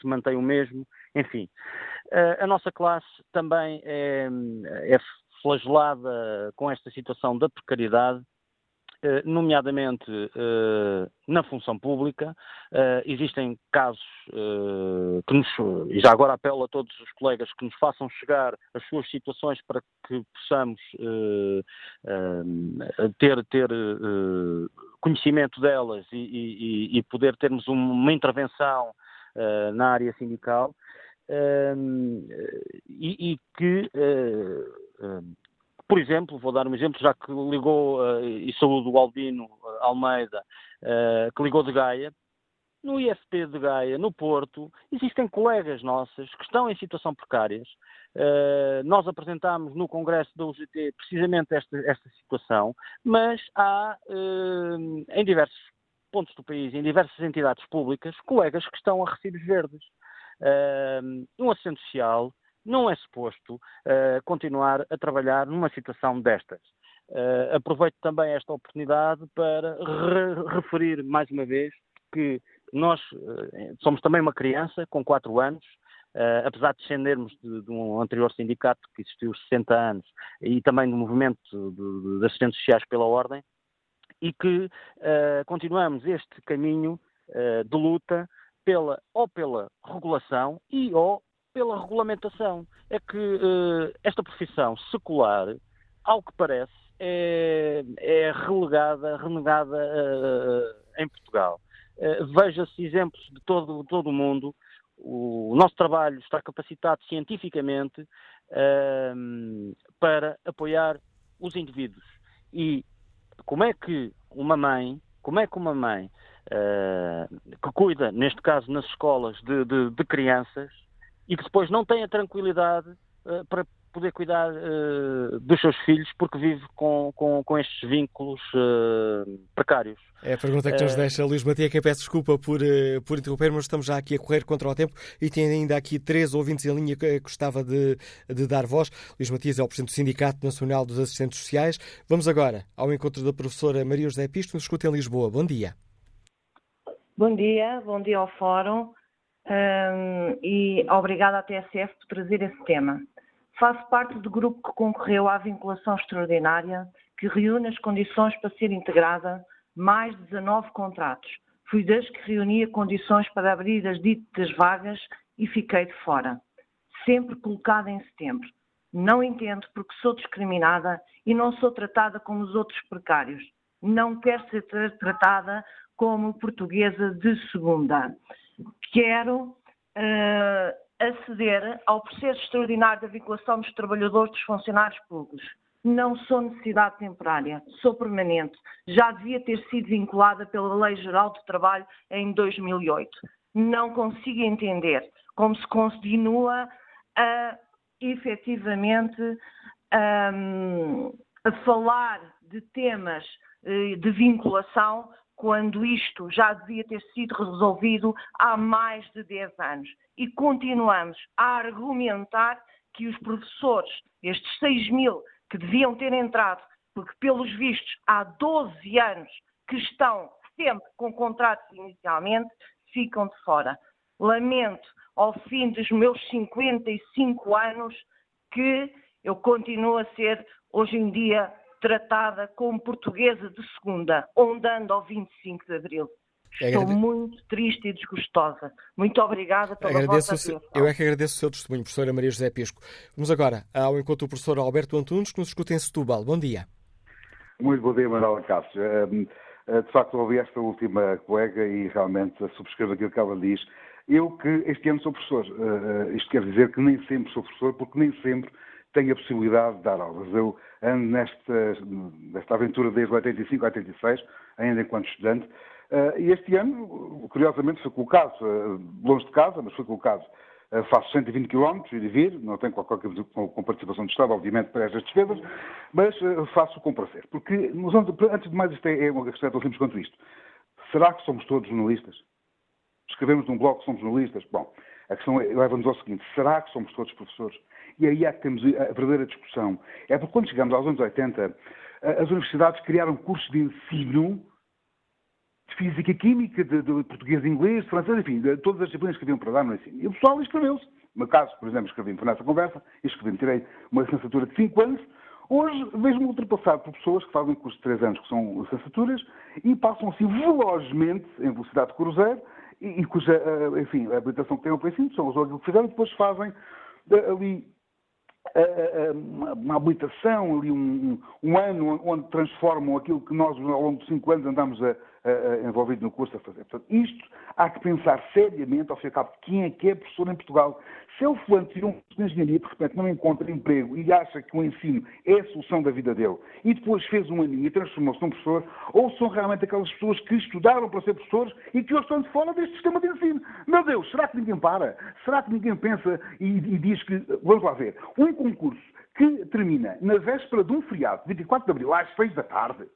se mantém o mesmo, enfim. a nossa classe também é, é flagelada com esta situação da precariedade eh, nomeadamente eh, na função pública. Eh, existem casos que nos, e já agora apelo a todos os colegas que nos façam chegar as suas situações para que possamos ter, ter conhecimento delas e, e, e poder termos uma intervenção na área sindical. e, e, que por exemplo, vou dar um exemplo, já que ligou, uh, e saúdo o Albino uh, Almeida, uh, que ligou de Gaia, no IFP de Gaia, no Porto, existem colegas nossas que estão em situação precárias. Uh, nós apresentámos no Congresso da UGT precisamente esta, esta situação, mas há uh, em diversos pontos do país, em diversas entidades públicas, colegas que estão a recibos verdes. Uh, um assistente social não é suposto uh, continuar a trabalhar numa situação destas. Uh, aproveito também esta oportunidade para re referir mais uma vez que nós uh, somos também uma criança com 4 anos, uh, apesar de descendermos de, de, um anterior sindicato que existiu 60 anos e também do movimento de, de assistentes sociais pela ordem, e que continuamos este caminho de luta pela, ou pela regulação e ou pela regulamentação. É que uh, esta profissão secular, ao que parece, é, é relegada, renegada uh, em Portugal. Uh, Veja-se exemplos de todo, todo o mundo. O, nosso trabalho está capacitado cientificamente para apoiar os indivíduos. E como é que uma mãe, como é que uma mãe que cuida, neste caso nas escolas, de, de, de crianças, e que depois não tem a tranquilidade uh, para poder cuidar uh, dos seus filhos porque vive com, com, com estes vínculos uh, precários. É a pergunta que nos deixa Luís Matia, que peço desculpa por, por interromper, mas estamos já aqui a correr contra o tempo e tem ainda aqui três ouvintes em linha que gostava de, de dar voz. Luís Matias é o Presidente do Sindicato Nacional dos Assistentes Sociais. Vamos agora ao encontro da professora Maria José Pisto, nos escuta em Lisboa. Bom dia. Bom dia, bom dia ao Fórum um, e obrigada à TSF por trazer esse tema. Faço parte do grupo que concorreu à vinculação extraordinária que reúne as condições para ser integrada mais de 19 contratos. Fui das que reunia condições para abrir as ditas vagas e fiquei de fora. Sempre colocada em setembro. Não entendo porque sou discriminada e não sou tratada como os outros precários. Não quero ser tratada como portuguesa de segunda. Quero uh, aceder ao processo extraordinário da vinculação dos trabalhadores dos funcionários públicos. Não sou necessidade temporária, sou permanente. Já devia ter sido vinculada pela Lei Geral do Trabalho em 2008. Não consigo entender como se continua a, efetivamente, um, a falar de temas eh, de vinculação quando isto já devia ter sido resolvido há mais de 10 anos. E continuamos a argumentar que os professores, estes 6 mil que deviam ter entrado, porque pelos vistos há 12 anos que estão sempre com contratos inicialmente, ficam de fora. Lamento, ao fim dos meus 55 anos, que eu continuo a ser, hoje em dia, tratada como portuguesa de segunda, ondando ao 25 de Abril. Estou Agrade... muito triste e desgostosa. Muito obrigada pela agradeço vossa atenção. Eu é que agradeço o seu testemunho, professora Maria José Pisco. Vamos agora ao encontro do professor Alberto Antunes, que nos escuta em Setúbal. Bom dia. Muito bom dia, Manuela Cássio. Eh, de facto, ouvi esta última colega e realmente subscrevo aquilo que ela diz. Eu que este ano sou professor. Eh, eh, isto quer dizer que nem sempre sou professor, porque nem sempre tenho a possibilidade de dar aulas. Eu ando nesta, nesta aventura desde 85 a 86, ainda enquanto estudante, uh, e este ano, curiosamente, foi colocado, uh, longe de casa, mas foi colocado, uh, faço 120 km e de vir, não tenho qualquer com, com participação do Estado, obviamente, para estas despesas, mas faço com prazer. Porque, antes de mais, isto é, é uma questão tão simples quanto isto. Será que somos todos jornalistas? Escrevemos num blog que somos jornalistas? Bom, a questão é, leva-nos ao seguinte: será que somos todos professores? E aí é que temos a verdadeira discussão. É porque quando chegamos aos anos 80, as universidades criaram cursos de ensino de física, química, de, de português, inglês, de francês, enfim, de todas as disciplinas que haviam para dar no ensino. E o pessoal inscreveu-se. No meu caso, por exemplo, escrevi-me nessa conversa, escrevi-me, tirei uma licenciatura de 5 anos. Hoje vejo-me ultrapassado por pessoas que fazem cursos de 3 anos, que são licenciaturas, e passam assim velozmente, em velocidade de cruzeiro, e, e cuja, eh, enfim, a habilitação que têm ao princípio são aquilo que fizeram, e depois fazem eh, ali uma habilitação, ali um, um, ano onde transformam aquilo que nós ao longo de cinco anos andamos a, uh, envolvido no curso a fazer. Portanto, isto há que pensar seriamente, ao fim e ao cabo, quem é que é professor em Portugal. Se ele fulano tirou um curso de engenharia de repente, não encontra emprego e acha que o ensino é a solução da vida dele e depois fez um aninho e transformou-se num professor, ou são realmente aquelas pessoas que estudaram para ser professores e que hoje estão de fora deste sistema de ensino. Meu Deus, será que ninguém para? Será que ninguém pensa e, e diz que, vamos lá ver, um concurso que termina na véspera de um feriado, 24 de abril, às 6 da tarde,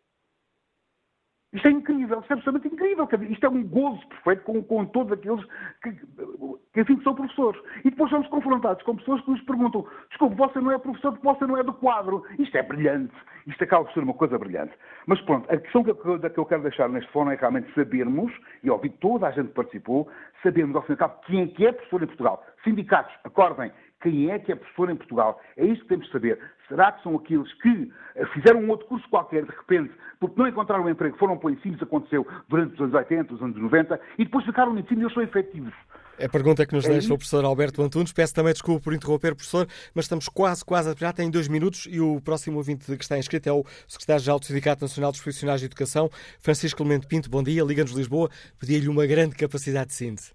isto é incrível, isto é absolutamente incrível. Isto é um gozo perfeito com, com todos aqueles que, que, enfim, são professores. E depois somos confrontados com pessoas que nos perguntam: desculpe, você não é professor porque você não é do quadro. Isto é brilhante. Isto acaba por ser uma coisa brilhante. Mas pronto, a questão que eu, que eu quero deixar neste fórum é realmente sabermos, e ouvi toda a gente participou, sabermos ao fim e ao cabo quem é que é professor em Portugal. Sindicatos, acordem, quem é que é professor em Portugal. É isso que temos de saber. Será que são aqueles que eh, fizeram um outro curso qualquer, de repente, porque não encontraram um emprego, foram para o ensino, isso aconteceu durante os anos 80, os anos 90, e depois ficaram no ensino e eles são efetivos. É a pergunta que nos é deixa isso? o professor Alberto Antunes. Peço também desculpa por interromper, professor, mas estamos quase, quase, já tem dois minutos e o próximo ouvinte que está inscrito é o secretário-geral do Sindicato Nacional dos Profissionais de Educação, Francisco Clemente Pinto. Bom dia, Liga-nos Lisboa. Pedi-lhe uma grande capacidade de síntese.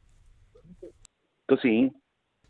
Estou sim.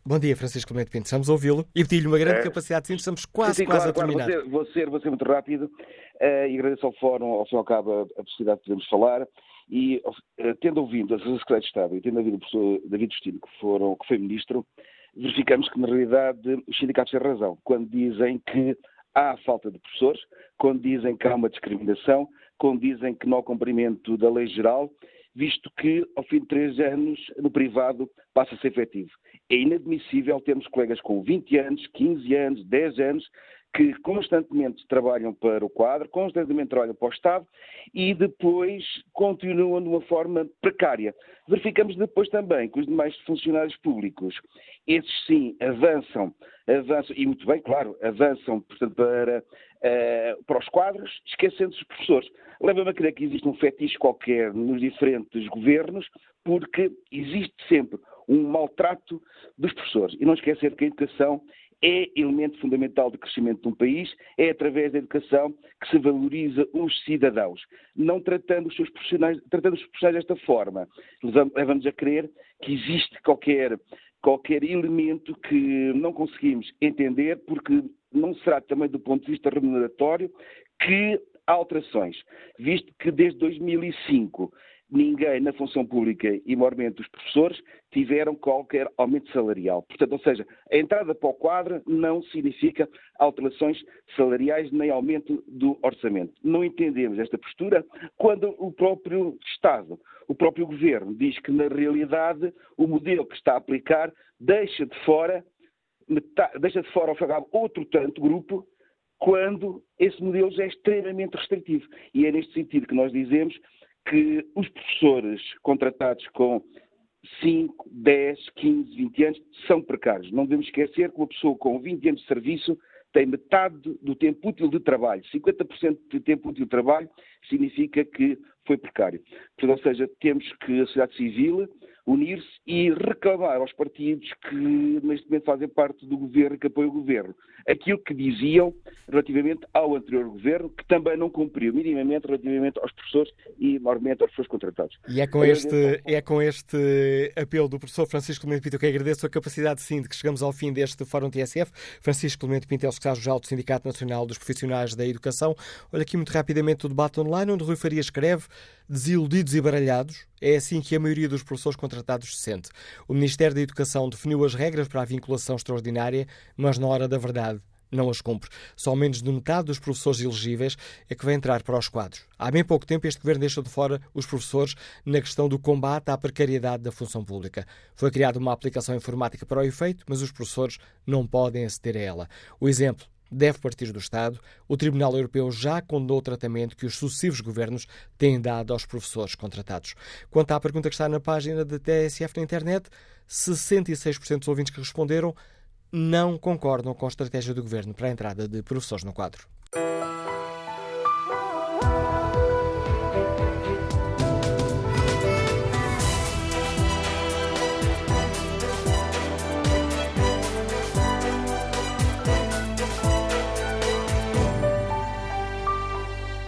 Bom dia, Francisco Clemente Pinto. Estamos a ouvi-lo e pedi-lhe uma grande é. capacidade de síntese. Estamos quase, sim, sim, quase claro, a terminar. Claro. Vou, ser, vou, ser, muito rápido uh, e agradeço ao Fórum, ao fim ao cabo, a, possibilidade de podermos falar. E uh, tendo ouvido a Secretaria de Estado e tendo ouvido o professor David Destino, que, foram, que foi ministro, verificamos que, na realidade, os sindicatos têm razão quando dizem que há falta de professores, quando dizem que há uma discriminação, quando dizem que não há cumprimento da lei geral, visto que, ao fim de três anos, no privado passa a ser efetivo. É inadmissível termos colegas com 20 anos, 15 anos, 10 anos, que constantemente trabalham para o quadro, constantemente trabalham para o Estado e depois continuam de uma forma precária. Verificamos depois também que os demais funcionários públicos, esses sim avançam, avançam, e muito bem, claro, avançam portanto, para, uh, para os quadros, esquecendo os professores. Leva-me a crer que existe um fetiche qualquer nos diferentes governos, porque existe sempre um maltrato dos professores. E não esquecer que a educação é elemento fundamental de crescimento de um país, é através da educação que se valoriza os cidadãos, não tratando os seus profissionais, tratando os profissionais desta forma. Levamos a crer que existe qualquer, qualquer elemento que não conseguimos entender, porque não será também do ponto de vista remuneratório que há alterações, visto que desde 2005 ninguém na função pública, e maiormente os professores, tiveram qualquer aumento salarial. Portanto, ou seja, a entrada para o quadro não significa alterações salariais nem aumento do orçamento. Não entendemos esta postura quando o próprio Estado, o próprio Governo, diz que, na realidade, o modelo que está a aplicar deixa de fora, deixa de fora, ao outro tanto grupo quando esse modelo já é extremamente restritivo. E é neste sentido que nós dizemos que os professores contratados com 5, 10, 15, 20 anos são precários. Não devemos esquecer que uma pessoa com 20 anos de serviço tem metade do tempo útil de trabalho. 50% de tempo útil de trabalho significa que foi precário. Portanto, ou seja, temos que a sociedade civil unir-se e reclamar aos partidos que neste momento fazem parte do governo e que apoiam o governo aquilo que diziam relativamente ao anterior governo, que também não cumpriu minimamente relativamente aos professores e, maiormente, aos professores contratados. E é com este, é com este apelo do professor Francisco Clemente Pinto que agradeço a capacidade, sim, de que chegamos ao fim deste Fórum TSF. Francisco Clemente Pinto é o secretário-geral do Sindicato Nacional dos Profissionais da Educação. Olha aqui muito rapidamente o debate online, onde Rui Faria escreve desiludidos e baralhados. É assim que a maioria dos professores contratados se sente. O Ministério da Educação definiu as regras para a vinculação extraordinária, mas na hora da verdade não as cumpre. Só menos de metade dos professores elegíveis é que vai entrar para os quadros. Há bem pouco tempo este governo deixou de fora os professores na questão do combate à precariedade da função pública. Foi criada uma aplicação informática para o efeito, mas os professores não podem aceder a ela. O exemplo deve partir do Estado. O Tribunal Europeu já condenou o tratamento que os sucessivos governos têm dado aos professores contratados. Quanto à pergunta que está na página da TSF na internet, 66% dos ouvintes que responderam não concordam com a estratégia do governo para a entrada de professores no quadro.